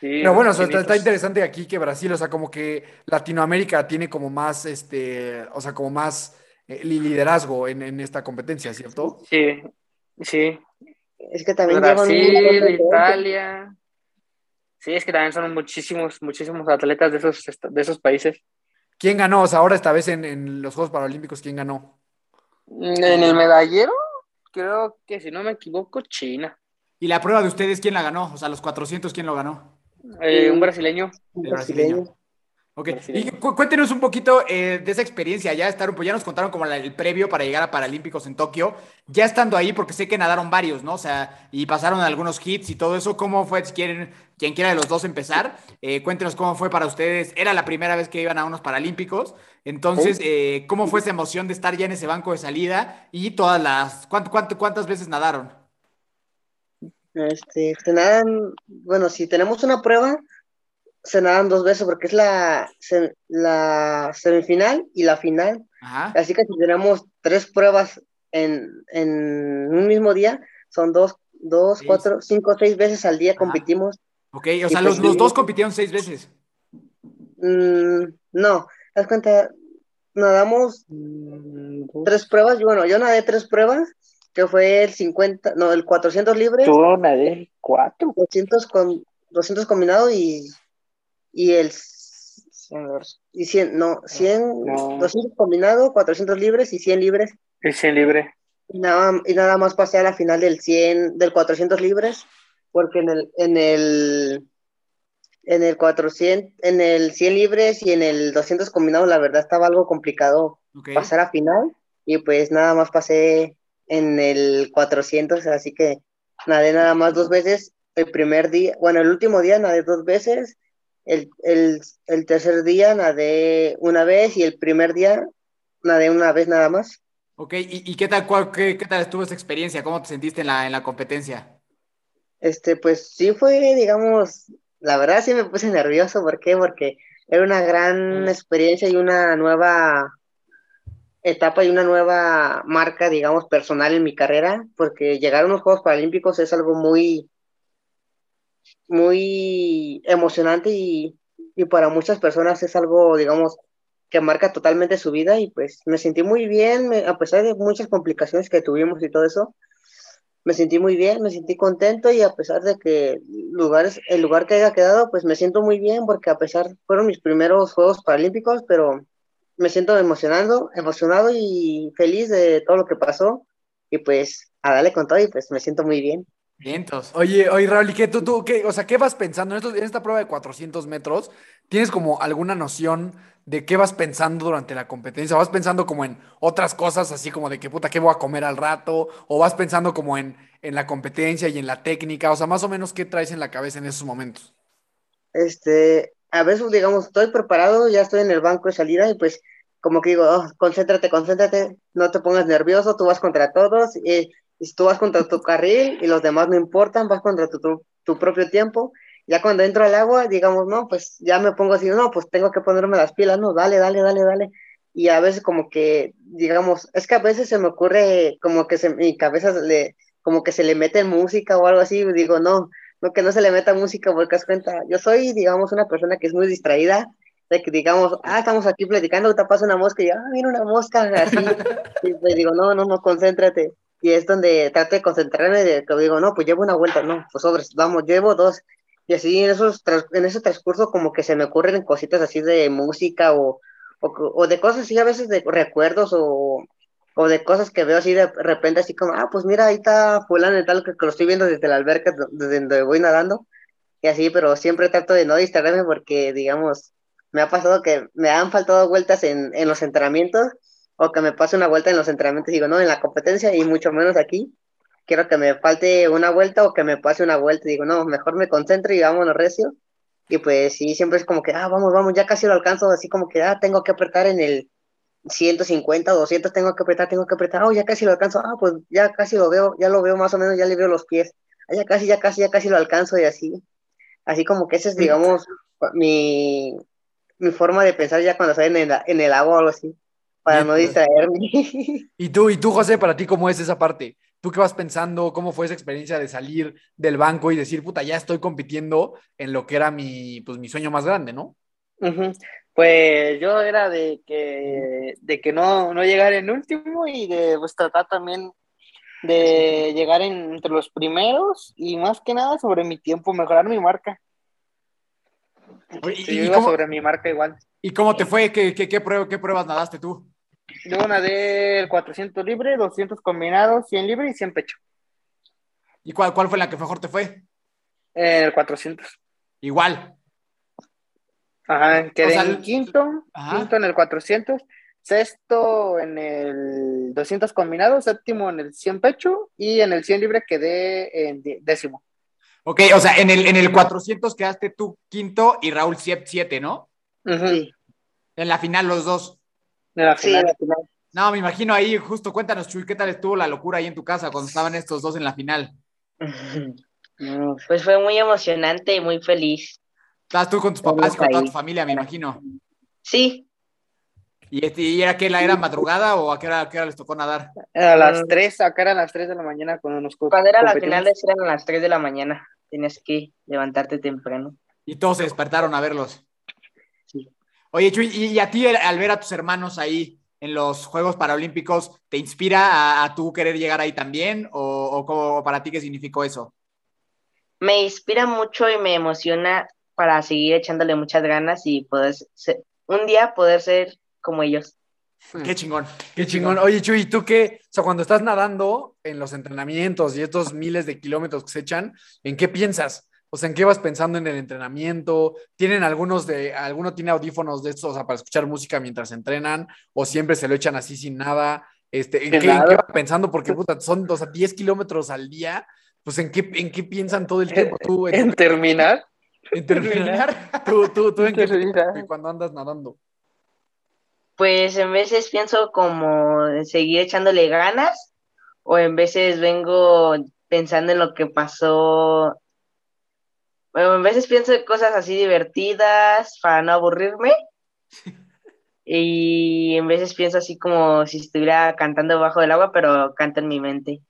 Sí, Pero bueno, o los sea, está, interesante aquí que Brasil, o sea, como que Latinoamérica tiene como más, este, o sea, como más eh, li- liderazgo en, en esta competencia, ¿cierto? Sí, sí. Es que también Brasil. Italia. Sí, es que también son muchísimos, muchísimos atletas de esos, de esos países. ¿Quién ganó? O sea, ahora esta vez en, en los Juegos Paralímpicos, ¿quién ganó? En el medallero, creo que si no me equivoco, China. ¿Y la prueba de ustedes quién la ganó? O sea, los 400, ¿quién lo ganó? Eh, un brasileño. Un El brasileño. brasileño. Ok, y cu- cuéntenos un poquito eh, de esa experiencia, ya estar, pues ya nos contaron como la- el previo para llegar a Paralímpicos en Tokio, ya estando ahí, porque sé que nadaron varios, ¿no? O sea, y pasaron algunos hits y todo eso, ¿cómo fue? Si quieren, quien quiera de los dos empezar, eh, cuéntenos cómo fue para ustedes, era la primera vez que iban a unos Paralímpicos, entonces, eh, ¿cómo fue esa emoción de estar ya en ese banco de salida y todas las, ¿cuánto, cuánto- cuántas veces nadaron? Este, se nadan, bueno, si tenemos una prueba, se nadan dos veces porque es la, se- la semifinal y la final. Ajá. Así que si tenemos tres pruebas en, en un mismo día, son dos, dos, cuatro, cinco, seis veces al día Ajá. competimos. Ok, o sea, pues los, los sí. dos compitieron seis veces. Mm, no, haz cuenta, nadamos Mm, tres pruebas, y bueno, yo nadé tres pruebas, que fue el 50, no, el 400 libres, Yo nadé cuatro. 200 con 200 combinado y, y el y 100, no, 100, No. 200 combinado, 400 libres y 100 libres. Es en libre. Y nada, y nada más pasé a la final del 100, del 400 libres, porque en el, en el, En el 400, en el 100 libres y en el 200 combinados, la verdad estaba algo complicado Ok. pasar a final y pues nada más pasé en el 400, así que nadé nada más dos veces. El primer día, bueno, el último día nadé dos veces, el, el, el tercer día nadé una vez y el primer día nadé una vez nada más. Ok, ¿y, y qué tal, cuál- qué, qué tal estuvo esa experiencia? ¿Cómo te sentiste en la, en la competencia? Este, pues sí fue, digamos, la verdad sí me puse nervioso, ¿por qué? Porque era una gran experiencia y una nueva etapa y una nueva marca, digamos, personal en mi carrera, porque llegar a unos Juegos Paralímpicos es algo muy, muy emocionante y, y para muchas personas es algo, digamos, que marca totalmente su vida y pues me sentí muy bien, a pesar de muchas complicaciones que tuvimos y todo eso, me sentí muy bien, me sentí contento y a pesar de que lugares, el lugar que haya quedado, pues me siento muy bien porque a pesar, fueron mis primeros Juegos Paralímpicos, pero me siento emocionado, emocionado y feliz de todo lo que pasó y pues a darle con todo y pues me siento muy bien. Vientos. Oye, oye, Raúl, ¿y qué tú, tú, qué, o sea, qué vas pensando en, esto- en esta prueba de 400 metros? ¿Tienes como alguna noción de qué vas pensando durante la competencia? ¿Vas pensando como en otras cosas, así como de que puta, qué voy a comer al rato? ¿O vas pensando como en, en la competencia y en la técnica? O sea, más o menos, ¿qué traes en la cabeza en esos momentos? Este, a veces, digamos, estoy preparado, ya estoy en el banco de salida y pues como que digo, "Oh, concéntrate, concéntrate, no te pongas nervioso, tú vas contra todos, y, y tú vas contra tu carril y los demás no importan, vas contra tu, tu, tu propio tiempo. Ya cuando entro al agua, digamos, no, pues ya me pongo así, no, pues tengo que ponerme las pilas, no, dale, dale, dale, dale. Y a veces como que, digamos, es que a veces se me ocurre como que se, mi cabeza le, como que se le mete música o algo así, digo, no, no que no se le meta música porque das cuenta, yo soy, digamos, una persona que es muy distraída, de que digamos, ah, estamos aquí platicando, ahorita pasa una mosca y yo, ah, mira una mosca, así, *laughs* y pues digo, no, no, no, concéntrate, y es donde trato de concentrarme, de que digo, no, pues llevo una vuelta, no, pues sobres, vamos, llevo dos, y así en, esos, en ese transcurso como que se me ocurren cositas así de música o, o, o de cosas así a veces de recuerdos o, o de cosas que veo así de repente, así como, ah, pues mira, ahí está fulano y tal, que, que lo estoy viendo desde la alberca, desde donde voy nadando, y así, pero siempre trato de no distraerme porque, digamos, me ha pasado que me han faltado vueltas en, en los entrenamientos, o que me pase una vuelta en los entrenamientos, digo, no, en la competencia, y mucho menos aquí, quiero que me falte una vuelta o que me pase una vuelta, digo, no, mejor me concentro y vámonos recio, y pues sí, siempre es como que, ah, vamos, vamos, ya casi lo alcanzo, así como que, ah, tengo que apretar en el 150, 200, tengo que apretar, tengo que apretar, oh, ya casi lo alcanzo, ah, pues ya casi lo veo, ya lo veo más o menos, ya le veo los pies, ah, ya casi, ya casi, ya casi lo alcanzo y así, así como que esa es, digamos, mi, mi forma de pensar ya cuando estoy en el, en el agua o algo así, para no distraerme. *laughs* Y tú, y tú, José, para ti, ¿cómo es esa parte? ¿Tú qué vas pensando? ¿Cómo fue esa experiencia de salir del banco y decir, puta, ya estoy compitiendo en lo que era mi, pues, mi sueño más grande, ¿no? Ujú. Pues yo era de que, de que no, no llegar en último y de pues, tratar también de llegar en- entre los primeros y más que nada sobre mi tiempo, mejorar mi marca. Oye, Sí, ¿Y, yo y iba cómo, sobre mi marca igual. y cómo te fue? ¿Qué, qué, qué prueba- qué pruebas nadaste tú? Yo nadé el 400 libre, 200 combinados, 100 libre y 100 pecho. ¿Y cuál, cuál fue la que mejor te fue? El 400. Igual. Ajá, quedé O sea, en quinto, Ajá. quinto en el 400, sexto en el 200 combinados, séptimo en el 100 pecho y en el 100 libre quedé en décimo. Ok, o sea, en el, en el 400 quedaste tú quinto y Raúl 7, ¿no? En la final los dos. En la sí, final. al final. No, me imagino ahí, justo cuéntanos, Chuy, ¿qué tal estuvo la locura ahí en tu casa cuando estaban estos dos en la final? *laughs* Pues fue muy emocionante y muy feliz. Estabas tú con tus papás y con toda tu familia, me imagino. Sí, ¿Y, este, y era que la era madrugada o a qué hora, a qué hora les tocó nadar? A las Mm. 3, acá eran las 3 de la mañana cuando nos cuando era la competimos. final eran a las 3 de la mañana. Tenías que levantarte temprano. Y todos se despertaron a verlos. Sí. Oye, Chuy, y, y a ti al ver a tus hermanos ahí en los Juegos Paralímpicos, ¿te inspira a, a tú querer llegar ahí también? ¿O, o cómo- o para ti qué significó eso? Me inspira mucho y me emociona para seguir echándole muchas ganas y poder ser, un día poder ser como ellos. Qué chingón. Qué chingón. Oye, Chuy, ¿y tú qué? O sea, cuando estás nadando en los entrenamientos y estos miles de kilómetros que se echan, ¿en qué piensas? O sea, ¿en qué vas pensando en el entrenamiento? ¿Tienen algunos de, alguno tiene audífonos de estos, o sea, para escuchar música mientras entrenan? ¿O siempre se lo echan así sin nada? Este, ¿en, qué, en nada. qué vas pensando? Porque, puta, son, o sea, 10 kilómetros al día. Pues, ¿en qué, ¿en qué piensan todo el tiempo? Tú, en, En terminar. En terminar. *laughs* ¿Tú, tú, tú en qué cuando andas nadando? Pues en veces pienso como seguir echándole ganas o en veces vengo pensando en lo que pasó. Bueno, en veces pienso en cosas así divertidas para no aburrirme. *laughs* Y en veces pienso así como si estuviera cantando bajo del agua, pero canto en mi mente.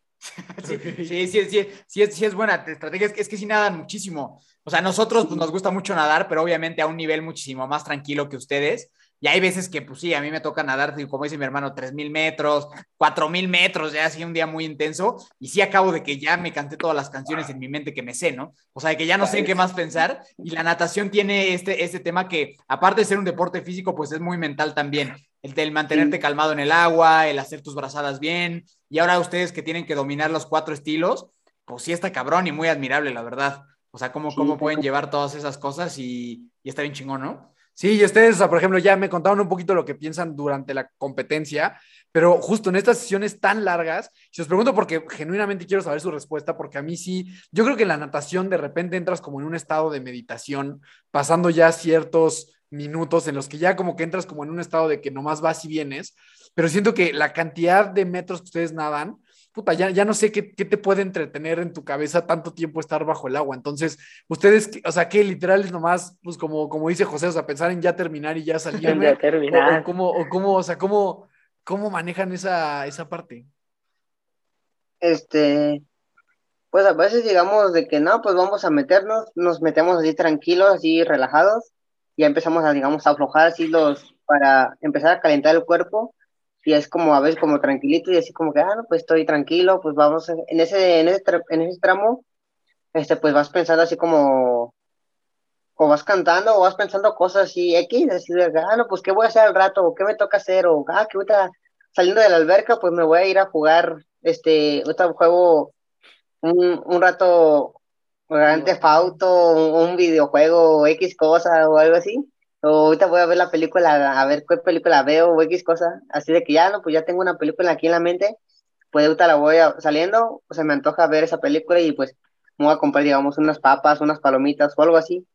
Sí, *laughs* sí, sí, sí, sí es, sí es buena estrategia. Es que, es que sí nadan muchísimo. O sea, nosotros pues, nos gusta mucho nadar, pero obviamente a un nivel muchísimo más tranquilo que ustedes. Y hay veces que, pues sí, a mí me toca nadar, como dice mi hermano, 3.000 metros, 4.000 metros, ya así un día muy intenso. Y sí acabo de que ya me canté todas las canciones en mi mente que me sé, ¿no? O sea, de que ya no sé en qué más pensar. Y la natación tiene este, este tema que, aparte de ser un deporte físico, pues es muy mental también. El del mantenerte calmado en el agua, el hacer tus brazadas bien. Y ahora ustedes que tienen que dominar los cuatro estilos, pues sí está cabrón y muy admirable, la verdad. O sea, cómo, cómo pueden llevar todas esas cosas y, y está bien chingón, ¿no? Sí, y ustedes, o sea, por ejemplo, ya me contaron un poquito lo que piensan durante la competencia, pero justo en estas sesiones tan largas, si os pregunto porque genuinamente quiero saber su respuesta, porque a mí sí, yo creo que en la natación de repente entras como en un estado de meditación, pasando ya ciertos minutos en los que ya como que entras como en un estado de que nomás vas y vienes, pero siento que la cantidad de metros que ustedes nadan, puta, ya, ya no sé qué, qué te puede entretener en tu cabeza tanto tiempo estar bajo el agua. Entonces, ustedes, o sea, que literal es nomás, pues como, como dice José, o sea, pensar en ya terminar y ya salir. *laughs* Ya terminar. O, o cómo, o cómo, o sea, cómo, cómo manejan esa, esa parte. Este, pues a veces digamos de que no, pues vamos a meternos, nos metemos así tranquilos, así relajados, y ya empezamos a, digamos, a aflojar así los, para empezar a calentar el cuerpo, y es como a veces como tranquilito y así como que, ah, no, pues estoy tranquilo, pues vamos, en ese, en ese, en ese tramo, este, pues vas pensando así como, o vas cantando, o vas pensando cosas así, X, así de, ah, no, pues qué voy a hacer al rato, o qué me toca hacer, o, ah, que ahorita saliendo de la alberca, pues me voy a ir a jugar, este, ahorita juego un, un rato Grand Theft Auto, un, un videojuego, X cosa, o algo así. O ahorita voy a ver la película, a ver qué película veo, o X cosa. Así de que ya, no, pues ya tengo una película aquí en la mente, pues ahorita la voy a, saliendo, o se me antoja ver esa película y pues me voy a comprar, digamos, unas papas, unas palomitas o algo así.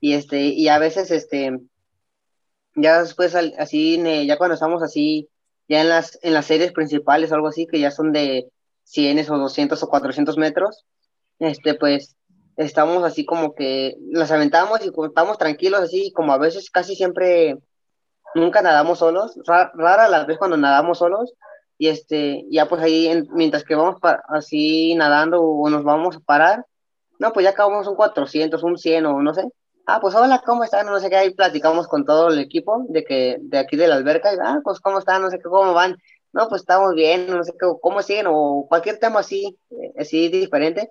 Y este, y a veces, este, ya después, así, ya cuando estamos así, ya en las, en las series principales o algo así, que ya son de 100 o 200 o 400 metros, este, pues, estamos así como que las aventamos y estamos tranquilos así, como a veces casi siempre, nunca nadamos solos, ra- rara la vez cuando nadamos solos, y este, ya pues ahí, en- mientras que vamos así nadando o nos vamos a parar, no, pues ya acabamos un 400, un 100 o no sé. Ah, pues hola, ¿cómo están? No sé qué, ahí platicamos con todo el equipo de que de aquí de la alberca, y, ah, pues cómo están, no sé qué, cómo van. No, pues estamos bien, no sé qué, cómo siguen, o cualquier tema así, eh, así diferente.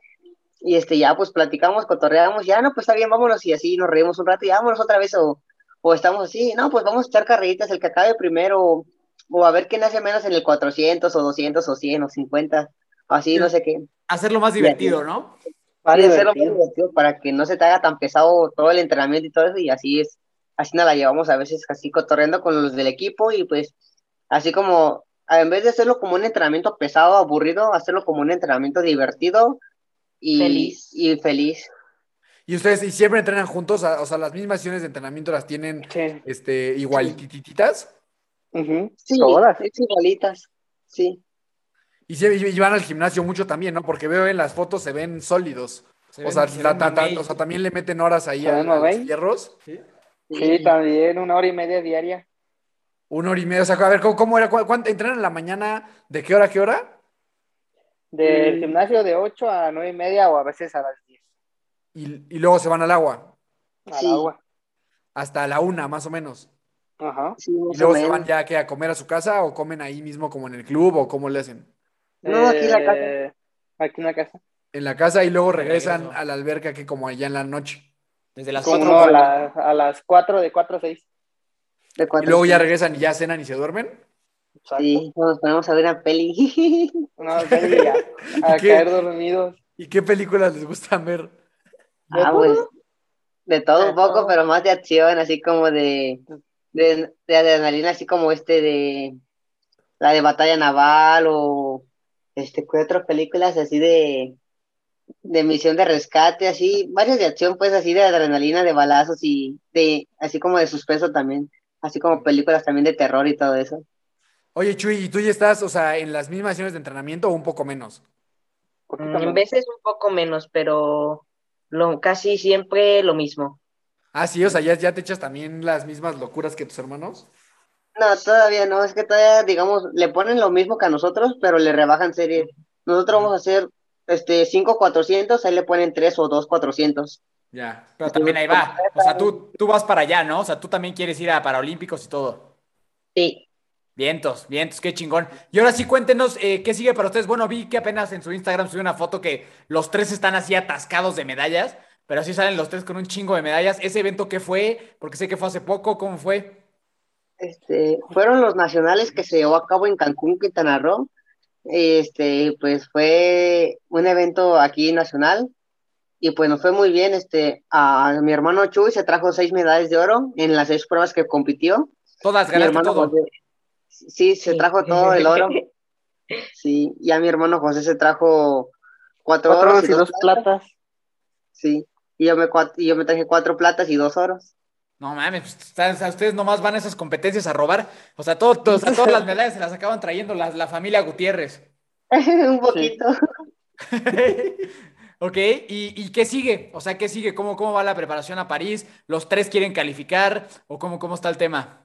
Y este, ya pues platicamos, cotorreamos, ya no, pues está bien, vámonos, y así nos reímos un rato, y vámonos otra vez, o, o estamos así, no, pues vamos a echar carreritas, el que acabe primero, o, a ver quién hace menos en el 400, o 200, o 100, o 50, así, no sé qué. Hacerlo más divertido, ¿no? Más Sí, hacerlo más divertido. divertido para que no se te haga tan pesado todo el entrenamiento y todo eso, y así es, así nos la llevamos a veces así cotorreando con los del equipo, y pues así como, en vez de hacerlo como un entrenamiento pesado, aburrido, hacerlo como un entrenamiento divertido y Feliz. Y feliz. Y ustedes, ¿y siempre entrenan juntos? O sea, las mismas sesiones de entrenamiento las tienen Sí. este, igual, titititas. Ujú. Sí, Todas. es igualitas, sí. Y, sí, y van al gimnasio mucho también, ¿no? Porque veo en las fotos se ven sólidos. Se o, ven- sea, se la- ven ta- ta- mamey. o sea, también le meten horas ahí a, los mamey. fierros. Sí, también una hora y media diaria. Una hora y media. O sea, a ver, ¿cómo, cómo era? ¿Cu- ¿Cuánto entrenan en la mañana? ¿De qué hora a qué hora? Del gimnasio de 8 a 9 y media o a veces a las 10 Y, y luego se van al agua. al Sí. agua. Hasta la una, más o menos. Ajá. Sí, Y luego se van ya ¿qué, a comer a su casa o comen ahí mismo como en el club o cómo le hacen. No, aquí en la casa. Eh, Aquí en la casa. En la casa y luego regresan a la alberca que como allá en la noche. Desde las Como cuatro. no, a, la- a las 4, de 4 a 6. De Y luego ya regresan y ya cenan y se duermen. Sí, nos ponemos a ver una peli. *laughs* Ven y a, caer dormidos. ¿Y qué películas les gustan ver? Ah, pues de todo un poco, pero más de acción, así como de, de, de adrenalina, así como este de la de batalla naval o este, ¿qué otras películas así de, de misión de rescate, así, varias de acción, pues así de adrenalina, de balazos y de, así como de suspenso también, así como películas también de terror y todo eso. Oye, Chuy, ¿y tú ya estás, o sea, en las mismas sesiones de entrenamiento o un poco menos? Mm, En veces un poco menos, pero lo, casi siempre lo mismo. Ah, sí, o sea, ¿ya, ya te echas también las mismas locuras que tus hermanos. No, todavía no, es que todavía, digamos, le ponen lo mismo que a nosotros, pero le rebajan series. Nosotros vamos a hacer este 5 400, ahí le ponen 3 o 2 400. Ya, pero también ahí va. O sea, tú, tú vas para allá, ¿no? O sea, tú también quieres ir a Paralímpicos y todo. Sí. Vientos, vientos, qué chingón. Y ahora sí, cuéntenos, eh, ¿qué sigue para ustedes? Bueno, vi que apenas en su Instagram subió una foto que los tres están así atascados de medallas, pero así salen los tres con un chingo de medallas. ¿Ese evento qué fue? Porque sé que fue hace poco, ¿cómo fue? Este, fueron los nacionales que se llevó a cabo en Cancún, Quintana Roo. Este, pues fue un evento aquí nacional y pues nos fue muy bien. Este, a mi hermano Chuy se trajo seis medallas de oro en las seis pruebas que compitió. Todas ganaste todo. José- sí, se trajo todo el oro. *laughs* Sí, y a mi hermano José se trajo cuatro, Cuatro oros y dos platas. Sí, y yo me, y yo me traje cuatro platas y dos oros. No mames, pues, ustedes- a ustedes nomás van a esas competencias a robar. O sea, todo, todo- o sea, todas las *laughs* medallas se las acaban trayendo la, la familia Gutiérrez. *laughs* un poquito. Ok, ¿Y, y qué sigue? O sea, ¿qué sigue? ¿Cómo, cómo va la preparación a París? ¿Los tres quieren calificar? ¿O cómo, cómo está el tema?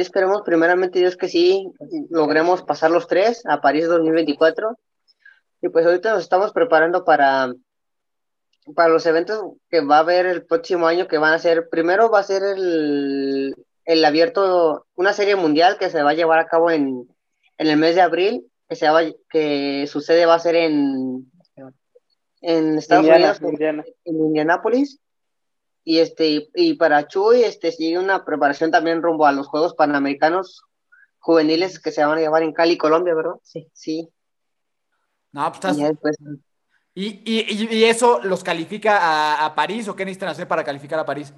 Esperemos primeramente Dios que sí logremos pasar los tres a París 2024. Y pues ahorita nos estamos preparando para, para los eventos que va a haber el próximo año, que van a ser, primero va a ser el, el abierto, una serie mundial que se va a llevar a cabo en, en el mes de abril, que, se va, que su sede va a ser en, en Estados Indiana, Unidos, Indiana. en Indianápolis. Y este, y para Chuy, este sigue una preparación también rumbo a los Juegos Panamericanos juveniles que se van a llevar en Cali, Colombia, ¿verdad? Sí, sí. No, pues estás- Y después, ¿Y, y, y- y eso los califica a, a París o qué necesitan hacer para calificar a París?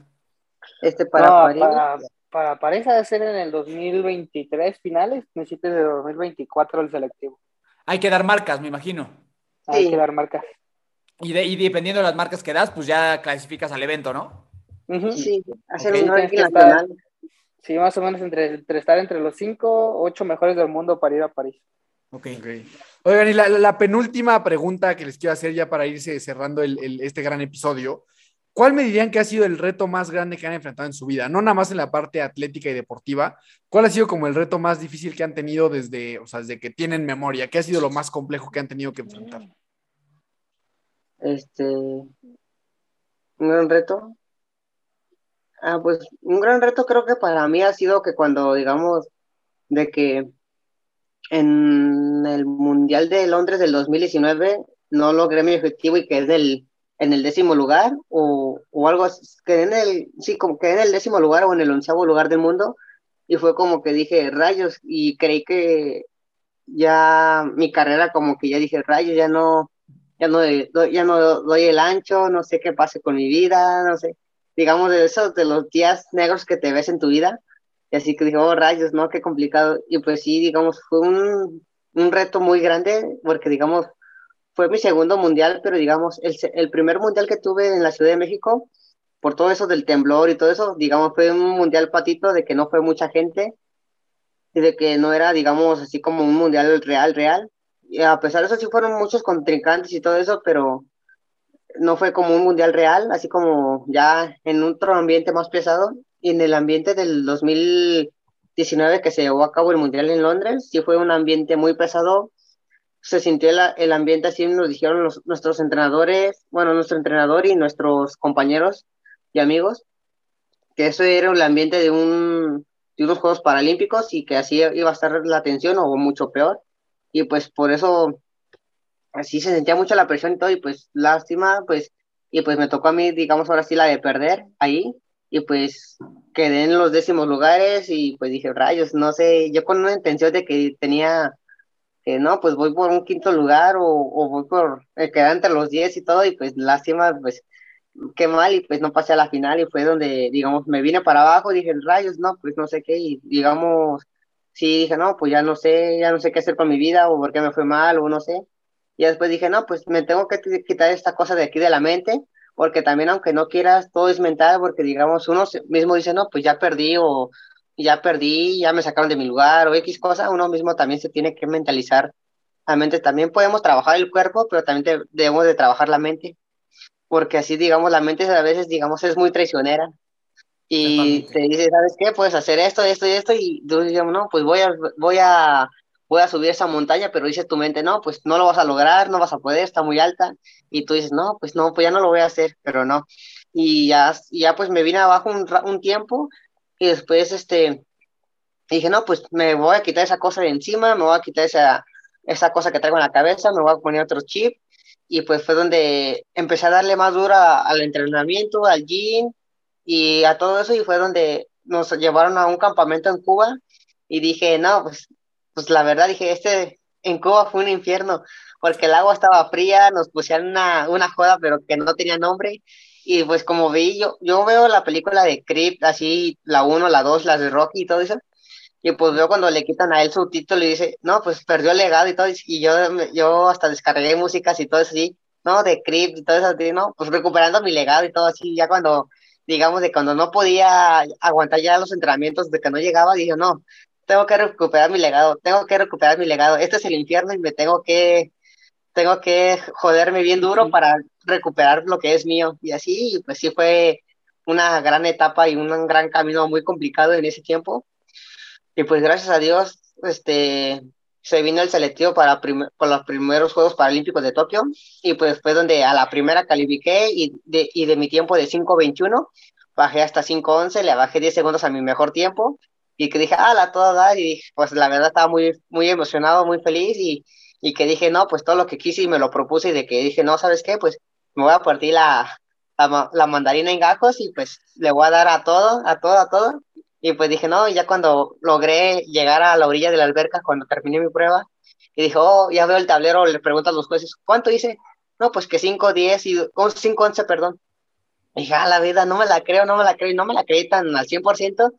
este para No, París, para, para París ha de ser en el 2023 finales, principios de 2024 el selectivo. Hay que dar marcas, me imagino. Hay que dar marcas. Y, de- y dependiendo de las marcas que das, pues ya clasificas al evento, ¿no? Sí, hacer Ok. un ranking nacional. Sí, más o menos entre, entre estar entre los cinco, ocho mejores del mundo para ir a París. Ok. Ok. Oigan, y la, la penúltima pregunta que les quiero hacer ya para irse cerrando el- el- este gran episodio. ¿Cuál me dirían que ha sido el reto más grande que han enfrentado en su vida? No nada más en la parte atlética y deportiva. ¿Cuál ha sido como el reto más difícil que han tenido desde, o sea, desde que tienen memoria? ¿Qué ha sido lo más complejo que han tenido que enfrentar? Este, un gran reto. Ah, pues un gran reto creo que para mí ha sido que cuando, digamos, de que en el Mundial de Londres del 2019 no logré mi objetivo y quedé en el, en el décimo lugar o, o algo así, en el, sí, como quedé en el décimo lugar o en el onceavo lugar del mundo y fue como que dije rayos y creí que ya mi carrera como que ya dije rayos, ya no, ya no, ya no doy el ancho, no sé qué pase con mi vida, no sé, digamos de esos de los días negros que te ves en tu vida. Y así que dije, oh rayos, ¿no? Qué complicado. Y pues sí, digamos, fue un, un reto muy grande porque, digamos, fue mi segundo mundial, pero digamos, el, el primer mundial que tuve en la Ciudad de México, por todo eso del temblor y todo eso, digamos, fue un mundial patito de que no fue mucha gente y de que no era, digamos, así como un mundial real, real. A pesar de eso, sí fueron muchos contrincantes y todo eso, pero no fue como un mundial real, así como ya en otro ambiente más pesado. Y en el ambiente del 2019 que se llevó a cabo el mundial en Londres, sí fue un ambiente muy pesado. Se sintió el, el ambiente así, nos dijeron los- nuestros entrenadores, bueno, nuestro entrenador y nuestros compañeros y amigos, que eso era el ambiente de, un, de unos Juegos Paralímpicos y que así iba a estar la tensión o mucho peor. Y pues por eso así se sentía mucho la presión y todo, y pues lástima, pues, y pues me tocó a mí, digamos, ahora sí la de perder ahí, y pues quedé en los décimos lugares, y pues dije, rayos, no sé, yo con una intención de que tenía, que no, pues voy por un quinto lugar, o, o voy por eh, quedar entre los diez y todo, y pues lástima, pues qué mal y pues no pasé a la final y fue donde, digamos, me vine para abajo, dije, rayos, no, pues no sé qué y digamos, sí, dije, no, pues ya no sé, ya no sé qué hacer con mi vida o por qué me fue mal o no sé. Y después dije, no, pues me tengo que quitar esta cosa de aquí de la mente, porque también aunque no quieras, todo es mental, porque digamos, uno mismo dice, no, pues ya perdí o ya perdí, ya me sacaron de mi lugar o X cosa, uno mismo también se tiene que mentalizar la mente. También podemos trabajar el cuerpo, pero también debemos de trabajar la mente, porque así, digamos, la mente a veces, digamos, es muy traicionera. Y te dice, ¿sabes qué? Puedes hacer esto, esto y esto, y tú dices, no, pues voy a, voy a, voy a subir esa montaña, pero dice tu mente, no, pues no lo vas a lograr, no vas a poder, está muy alta, y tú dices, no, pues no, pues ya no lo voy a hacer, pero no. Y ya, ya pues me vine abajo un, un tiempo, y después, este, dije, no, pues me voy a quitar esa cosa de encima, me voy a quitar esa, esa cosa que traigo en la cabeza, me voy a poner otro chip, y pues fue donde empecé a darle más dura al entrenamiento, al gym y a todo eso y fue donde nos llevaron a un campamento en Cuba y dije, no, pues, pues la verdad dije, este en Cuba fue un infierno porque el agua estaba fría, nos pusieron una, una joda pero que no tenía nombre y pues como vi, yo, yo veo la película de Creep, así la 1, la 2, las de Rocky y todo eso, y pues veo cuando le quitan a él su título y dice, no, pues perdió el legado y todo. Y yo, yo hasta descargué músicas y todo eso así, ¿no? De Creep y todo eso, ¿no? Pues recuperando mi legado y todo así. Ya cuando, digamos, de cuando no podía aguantar ya los entrenamientos, de que no llegaba, dije, no, tengo que recuperar mi legado, tengo que recuperar mi legado. Este es el infierno y me tengo que, tengo que joderme bien duro para recuperar lo que es mío. Y así, pues sí fue una gran etapa y un gran camino muy complicado en ese tiempo y pues gracias a Dios, este, se vino el selectivo para, los primeros Juegos Paralímpicos de Tokio y pues fue donde a la primera califiqué y de, y de mi tiempo de 5.21 bajé hasta 5.11, le bajé 10 segundos a mi mejor tiempo y que dije, ah, la toda dar y pues la verdad estaba muy, muy emocionado, muy feliz y, y que dije, no, pues todo lo que quise y me lo propuse y de que dije, no, ¿sabes qué? Pues me voy a partir la, la, la mandarina en gajos y pues le voy a dar a todo, a todo, a todo y pues dije, no, ya cuando logré llegar a la orilla de la alberca, cuando terminé mi prueba, y dije, oh, ya veo el tablero, le pregunto a los jueces, ¿cuánto hice? No, pues que 5, 10 y 5, 11, perdón. Y dije, ah, la vida, no me la creo, no me la creo, y no me la creí tan al 100%.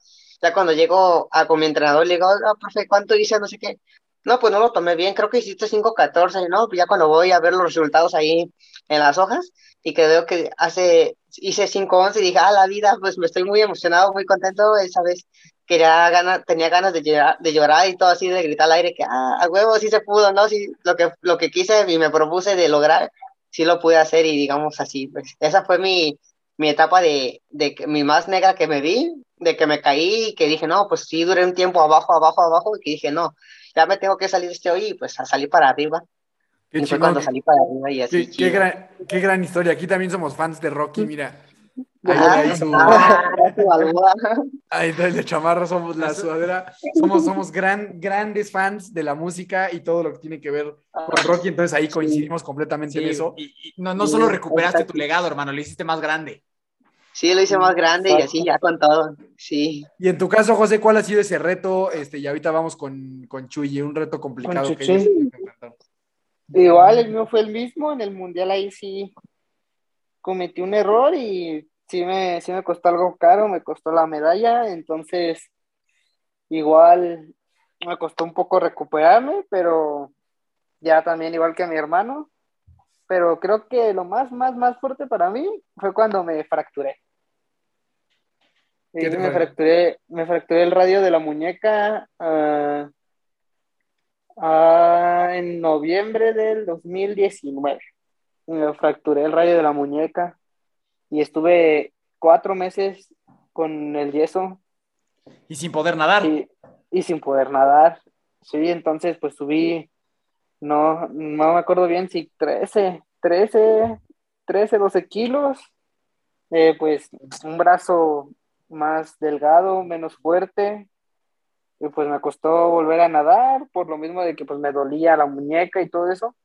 Ya cuando llego a con mi entrenador, le digo, ah, profe, ¿cuánto hice? No sé qué. No, pues no lo tomé bien, creo que hiciste 5.14, ¿no? Pues ya cuando voy a ver los resultados ahí en las hojas y que veo que hace, hice 5.11 y dije, ah, la vida, pues me estoy muy emocionado, muy contento, esa vez quería ganas, tenía ganas de llorar, de llorar y todo así, de gritar al aire que, ah, a huevo, sí se pudo, ¿no? Sí, lo que, lo que quise y me propuse de lograr, sí lo pude hacer y digamos así, pues esa fue mi, mi etapa de, de mi más negra que me vi, de que me caí y que dije, no, pues sí duré un tiempo abajo, abajo, abajo, y que dije, no, ya me tengo que salir este hoy y pues a salir para arriba. Qué y cuando salí para arriba y así. Qué, gran, qué, gran, historia. Aquí también somos fans de Rocky, mira. Ahí, ahí, ahí de chamarra somos la sudadera. Somos, somos gran, grandes fans de la música y todo lo que tiene que ver con Rocky. Entonces ahí coincidimos completamente en eso. Y, no, no solo recuperaste tu legado, hermano, lo hiciste más grande. Sí, lo hice más grande y así ya con todo, sí. Y en tu caso, José, ¿cuál ha sido ese reto? Este, y ahorita vamos con, con Chuy, un reto complicado que Igual, el mío fue el mismo, en el Mundial ahí sí cometí un error y sí me, sí me costó algo caro, me costó la medalla, entonces igual me costó un poco recuperarme, pero ya también igual que mi hermano, pero creo que lo más, más, más fuerte para mí fue cuando me fracturé me, fracturé, me fracturé el radio de la muñeca ah, ah, en noviembre del 2019. Me fracturé el radio de la muñeca y estuve cuatro meses con el yeso. Y sin poder nadar. Y, y sin poder nadar. Sí, entonces pues subí, no, no me acuerdo bien si 13, 13, 13, 12 kilos. Eh, pues un brazo más delgado, menos fuerte. Y pues me costó volver a nadar, por lo mismo de que pues me dolía la muñeca y todo eso.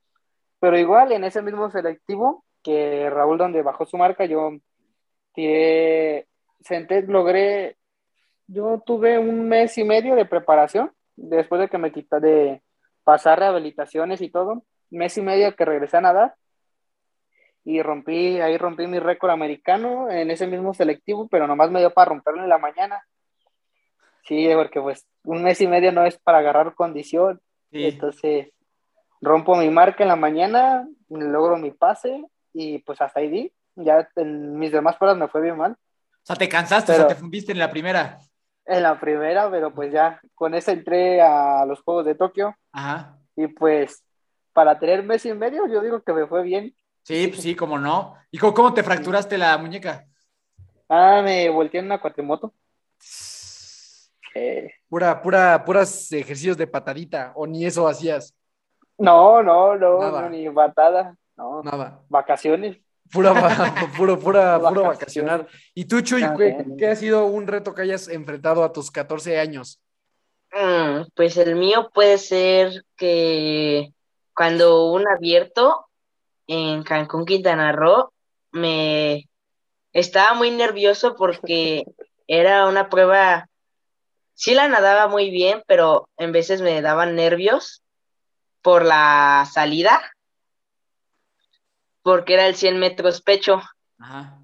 Pero igual en ese mismo selectivo que Raúl donde bajó su marca, yo senté, logré, yo tuve un mes y medio de preparación después de que me quité de pasar rehabilitaciones y todo, mes y medio que regresé a nadar. Y rompí, ahí rompí mi récord americano en ese mismo selectivo, pero nomás me dio para romperlo en la mañana. Sí, porque pues un mes y medio no es para agarrar condición. Sí. Entonces, rompo mi marca en la mañana, logro mi pase y pues hasta ahí di. Ya en mis demás pruebas me fue bien mal. O sea, te cansaste, o sea, Pero- te fundiste en la primera. En la primera, pero pues ya con esa entré a los Juegos de Tokio Ajá. y pues para tener mes y medio yo digo que me fue bien. Sí, pues sí, cómo no. ¿Y cómo, cómo te fracturaste la muñeca? Ah, me volteé en una cuatrimoto. Eh, Pura, pura, puras ejercicios de patadita, o ni eso hacías. no, no, no, no, ni batada. No, Nada. vacaciones. Pura, *laughs* puro, pura, puro vacacionar. ¿Y tú, Chuy, Ah, qué ha sido un reto que hayas enfrentado a tus 14 años? Mm, pues el mío puede ser que cuando un abierto en Cancún, Quintana Roo, me estaba muy nervioso porque *laughs* era una prueba, sí la nadaba muy bien, pero en veces me daban nervios por la salida, porque era el 100 metros pecho Ajá.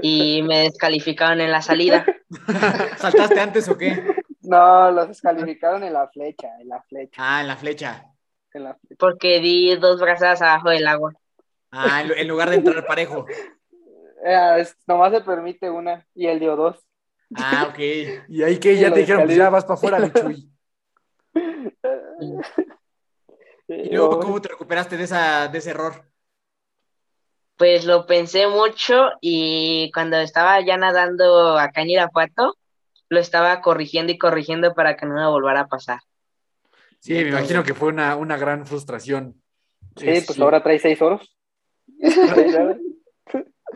Y me descalificaron en la salida. *laughs* ¿Saltaste antes o qué? No, los descalificaron en la flecha, en la flecha, Ah, en la flecha. en la flecha. porque di dos brazadas abajo del agua. Ah, en, lu- en lugar de entrar parejo. Eh, *laughs* es- nomás se permite una y él dio dos. Ah, ok. Y ahí que ya *laughs* te dijeron, pues ya vas para afuera, mi Chuy. *laughs* ¿Y luego cómo te recuperaste de, esa, de ese error? Pues lo pensé mucho y cuando estaba ya nadando acá en Irapuato, lo estaba corrigiendo y corrigiendo para que no me volviera a pasar. Sí, me imagino que fue una, una gran frustración. Sí, Es- pues ahora trae seis oros. *laughs*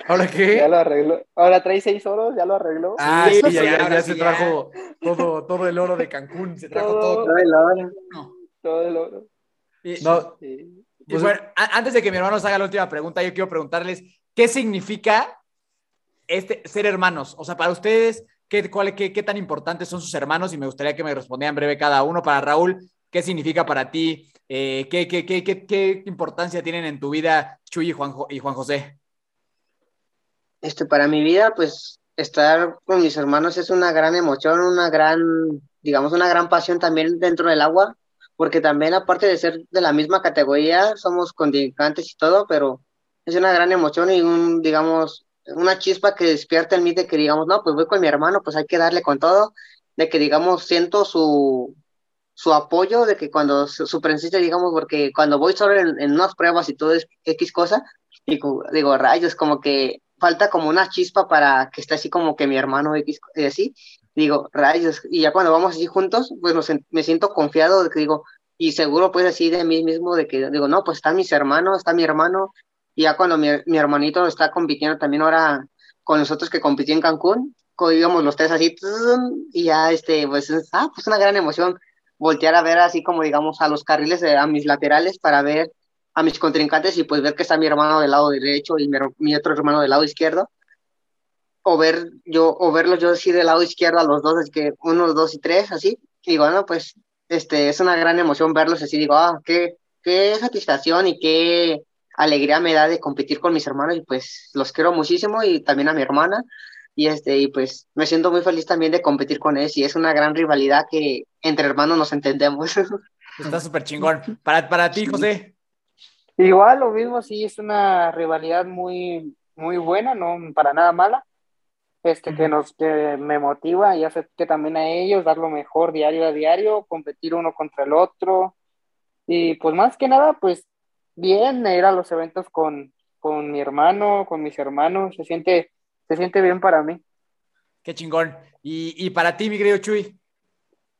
¿Ahora qué? Ya lo arregló. Ahora trae seis oros, ya lo arregló. Ah, Sí, sí, ya, se trajo todo, todo el oro de Cancún, se trajo Todo. todo. No. Todo el oro. Y, No, Sí. y pues- bueno, a- antes de que mi hermano nos haga la última pregunta, yo quiero preguntarles, ¿qué significa este ser hermanos? O sea, para ustedes, ¿qué, cuál, qué, qué tan importantes son sus hermanos? Y me gustaría que me respondieran breve cada uno. Para Raúl, ¿qué significa para ti? Eh, ¿qué, qué, qué, qué, importancia tienen en tu vida Chuy y Juan, y Juan José? Este, para mi vida, pues estar con mis hermanos es una gran emoción, una gran, digamos, una gran pasión también dentro del agua, porque también aparte de ser de la misma categoría, somos contrincantes y todo, pero es una gran emoción y un, digamos, una chispa que despierta en mí de que digamos, no, pues voy con mi hermano, pues hay que darle con todo, de que digamos, siento su, su apoyo, de que cuando su, su digamos, porque cuando voy solo en, en unas pruebas y todo es X cosa, digo, digo, rayos, como que falta como una chispa para que esté así como que mi hermano X y así, digo, rayos, y ya cuando vamos así juntos, pues nos me siento confiado de que digo, y seguro pues así de mí mismo, de que digo, no, pues están mis hermanos, está mi hermano, y ya cuando mi, mi hermanito está compitiendo también ahora con nosotros que compitió en Cancún, digamos los tres así, y ya este, pues, es- ah, pues una gran emoción voltear a ver así como digamos a los carriles, de- a mis laterales para ver a mis contrincantes y pues ver que está mi hermano del lado derecho y mi, mi otro hermano del lado izquierdo. O ver yo, o verlos yo así del lado izquierdo a los dos, así que uno, dos y tres, así. Y bueno, pues este, es una gran emoción verlos así. Digo, ah, qué, qué satisfacción y qué alegría me da de competir con mis hermanos. Y pues los quiero muchísimo y también a mi hermana. Y este, y pues me siento muy feliz también de competir con ellos. Y es una gran rivalidad que entre hermanos nos entendemos. *laughs* Está súper chingón. Para, para ti, José. Igual lo mismo, sí, es una rivalidad muy, muy buena, no para nada mala. Este que nos que me motiva y hace que también a ellos dar lo mejor diario a diario, competir uno contra el otro. Y pues más que nada, pues bien ir a los eventos con, con mi hermano, con mis hermanos, se siente, se siente bien para mí. Qué chingón. Y, y para ti, mi querido Chuy.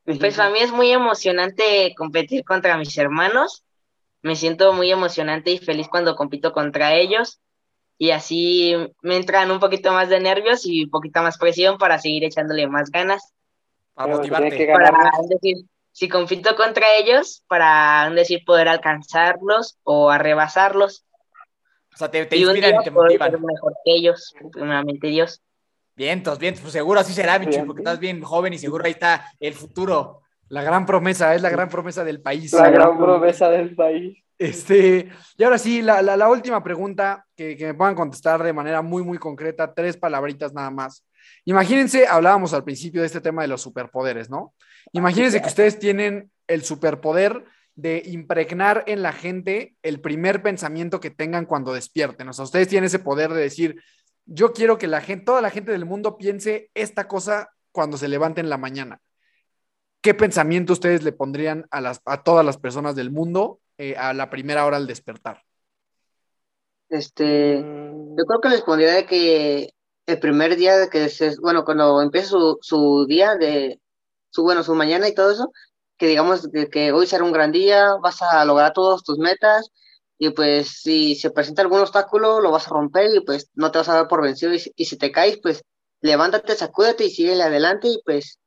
Pues para mí es muy emocionante competir contra mis hermanos. Me siento muy emocionante y feliz cuando compito contra ellos. Y así me entran un poquito más de nervios y un poquito más presión para seguir echándole más ganas. Para motivarte. Para decir, si compito contra ellos, para decir, poder alcanzarlos o arrebasarlos. O sea, te, te inspiran y te motivan. ser mejor que ellos, primeramente Dios. Vientos, vientos. Pues seguro así será, mi Chuy, Bien. porque estás bien joven y seguro ahí está el futuro. La gran promesa, es la gran promesa del país. La gran promesa del país. Este, y ahora sí, la, la- la última pregunta que, que me puedan contestar de manera muy, muy concreta, tres palabritas nada más. Imagínense, hablábamos al principio de este tema de los superpoderes, ¿no? Imagínense que ustedes tienen el superpoder de impregnar en la gente el primer pensamiento que tengan cuando despierten. O sea, ustedes tienen ese poder de decir, yo quiero que la gente, toda la gente del mundo piense esta cosa cuando se levanten en la mañana. ¿Qué pensamiento ustedes le pondrían a, las, a todas las personas del mundo eh, a la primera hora al despertar? Este, yo creo que les pondría que el primer día de que bueno, cuando empieza su, su día de, su, bueno, su mañana y todo eso, que digamos que, que hoy será un gran día, vas a lograr todas tus metas y pues si se presenta algún obstáculo lo vas a romper y pues no te vas a dar por vencido y, si- y si te caes pues levántate, sacúdete y sigue adelante y pues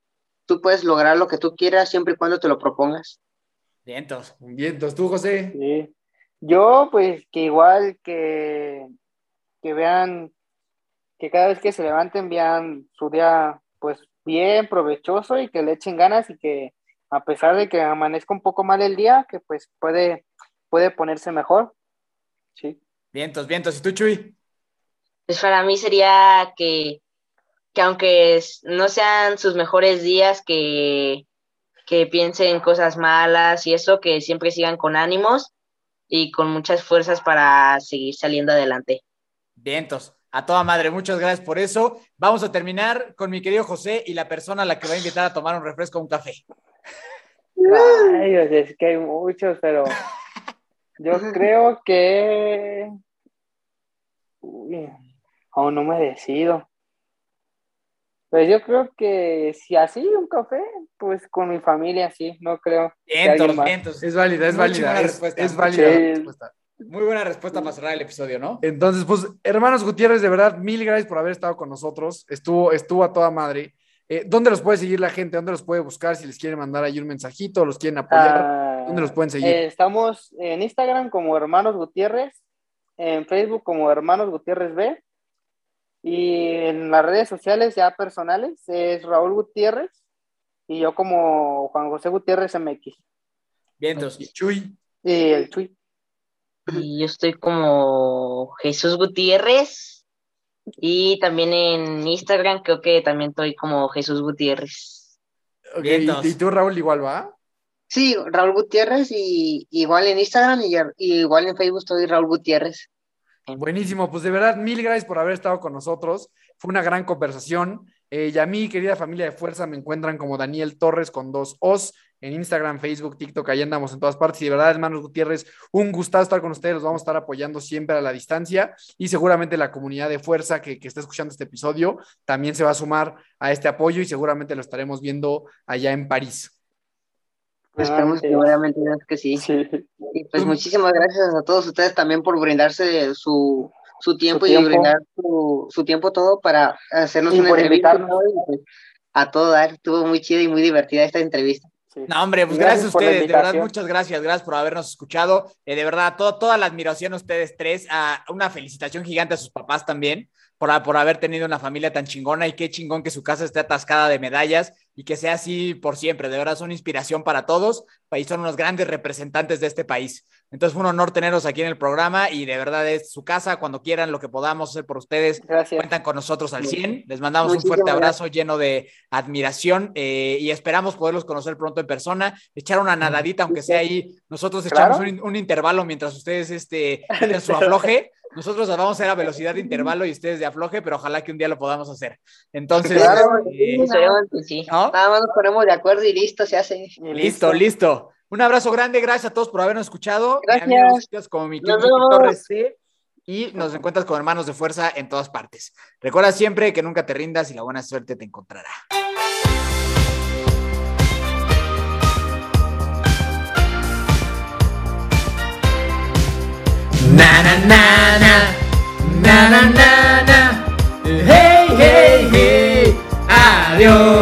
tú puedes lograr lo que tú quieras siempre y cuando te lo propongas. Vientos. Bien, entonces tú, José. Sí. Yo, pues, que igual que, que vean, que cada vez que se levanten vean su día, pues, bien provechoso y que le echen ganas y que a pesar de que amanezca un poco mal el día, que pues puede, puede ponerse mejor. Sí. Vientos, vientos. ¿Y tú, Chuy? Pues para mí sería que, que aunque no sean sus mejores días, que, que piensen cosas malas y eso, que siempre sigan con ánimos y con muchas fuerzas para seguir saliendo adelante. Vientos. A toda madre, muchas gracias por eso. Vamos a terminar con mi querido José y la persona a la que va a invitar a tomar un refresco o un café. Sea, es que hay muchos, pero yo *laughs* creo que... Uy, aún no me decido. Pues yo creo que si así un café, pues con mi familia sí, no creo más. vientos. Es válida, es Muy válida. Es, respuesta, es muy válida chingona. la respuesta. Muy buena respuesta para cerrar el episodio, ¿no? Entonces, pues, hermanos Gutiérrez, de verdad, mil gracias por haber estado con nosotros. Estuvo, estuvo a toda madre. Eh, ¿Dónde los puede seguir la gente? ¿Dónde los puede buscar? Si les quieren mandar ahí un mensajito, los quieren apoyar. Ah, ¿Dónde los pueden seguir? eh, estamos en Instagram como Hermanos Gutiérrez, en Facebook como Hermanos Gutiérrez B, y en las redes sociales ya personales es Raúl Gutiérrez y yo como Juan José Gutiérrez MX. Vientos. Y Chuy. Y el Chuy. Y yo estoy como Jesús Gutiérrez y también en Instagram creo que también estoy como Jesús Gutiérrez. Y, y tú, Raúl, igual, ¿va? Sí, Raúl Gutiérrez y igual en Instagram y, y igual en Facebook estoy Raúl Gutiérrez. Buenísimo, pues de verdad, mil gracias por haber estado con nosotros. Fue una gran conversación. Eh, y a mí, querida familia de fuerza, me encuentran como Daniel Torres con dos Os en Instagram, Facebook, TikTok, ahí andamos en todas partes. Y de verdad, hermanos Gutiérrez, un gustazo estar con ustedes. Los vamos a estar apoyando siempre a la distancia. Y seguramente la comunidad de fuerza que, que está escuchando este episodio también se va a sumar a este apoyo y seguramente lo estaremos viendo allá en París. Esperemos que seguramente que sí. Sí. Y pues muchísimas gracias a todos ustedes también por brindarse su, su tiempo Su y tiempo. brindar su, su tiempo todo para hacernos Y una entrevista. invitarnos. ¿no? Y, pues, a todo dar, estuvo muy chida y muy divertida esta entrevista. Sí. No, hombre, pues Gracias gracias, a ustedes, de verdad, muchas gracias, gracias por habernos escuchado. Eh, de verdad, todo- toda la admiración a ustedes tres, a una felicitación gigante a sus papás también, por, por haber tenido una familia tan chingona y qué chingón que su casa esté atascada de medallas y que sea así por siempre. De verdad, son inspiración para todos y son unos grandes representantes de este país. Entonces, fue un honor tenerlos aquí en el programa y de verdad es su casa, cuando quieran, lo que podamos hacer por ustedes, Gracias. cuentan con nosotros al 100. Les mandamos un fuerte abrazo lleno de admiración eh, y esperamos poderlos conocer pronto en persona, echar una nadadita, aunque sea ahí. Nosotros Claro. echamos un, un intervalo mientras ustedes este, *laughs* echan su afloje. Nosotros vamos a hacer a velocidad de intervalo y ustedes de afloje, pero ojalá que un día lo podamos hacer. Entonces, Claro, eh, sí. ¿no? Nada más nos ponemos de acuerdo y listo, se hace. Y Listo, listo. Un abrazo grande, gracias a todos por habernos escuchado. Gracias. como mi Torres y nos encuentras con hermanos de fuerza en todas partes. Recuerda siempre que nunca te rindas y la buena suerte te encontrará. Na na na na na na na hey hey hey adiós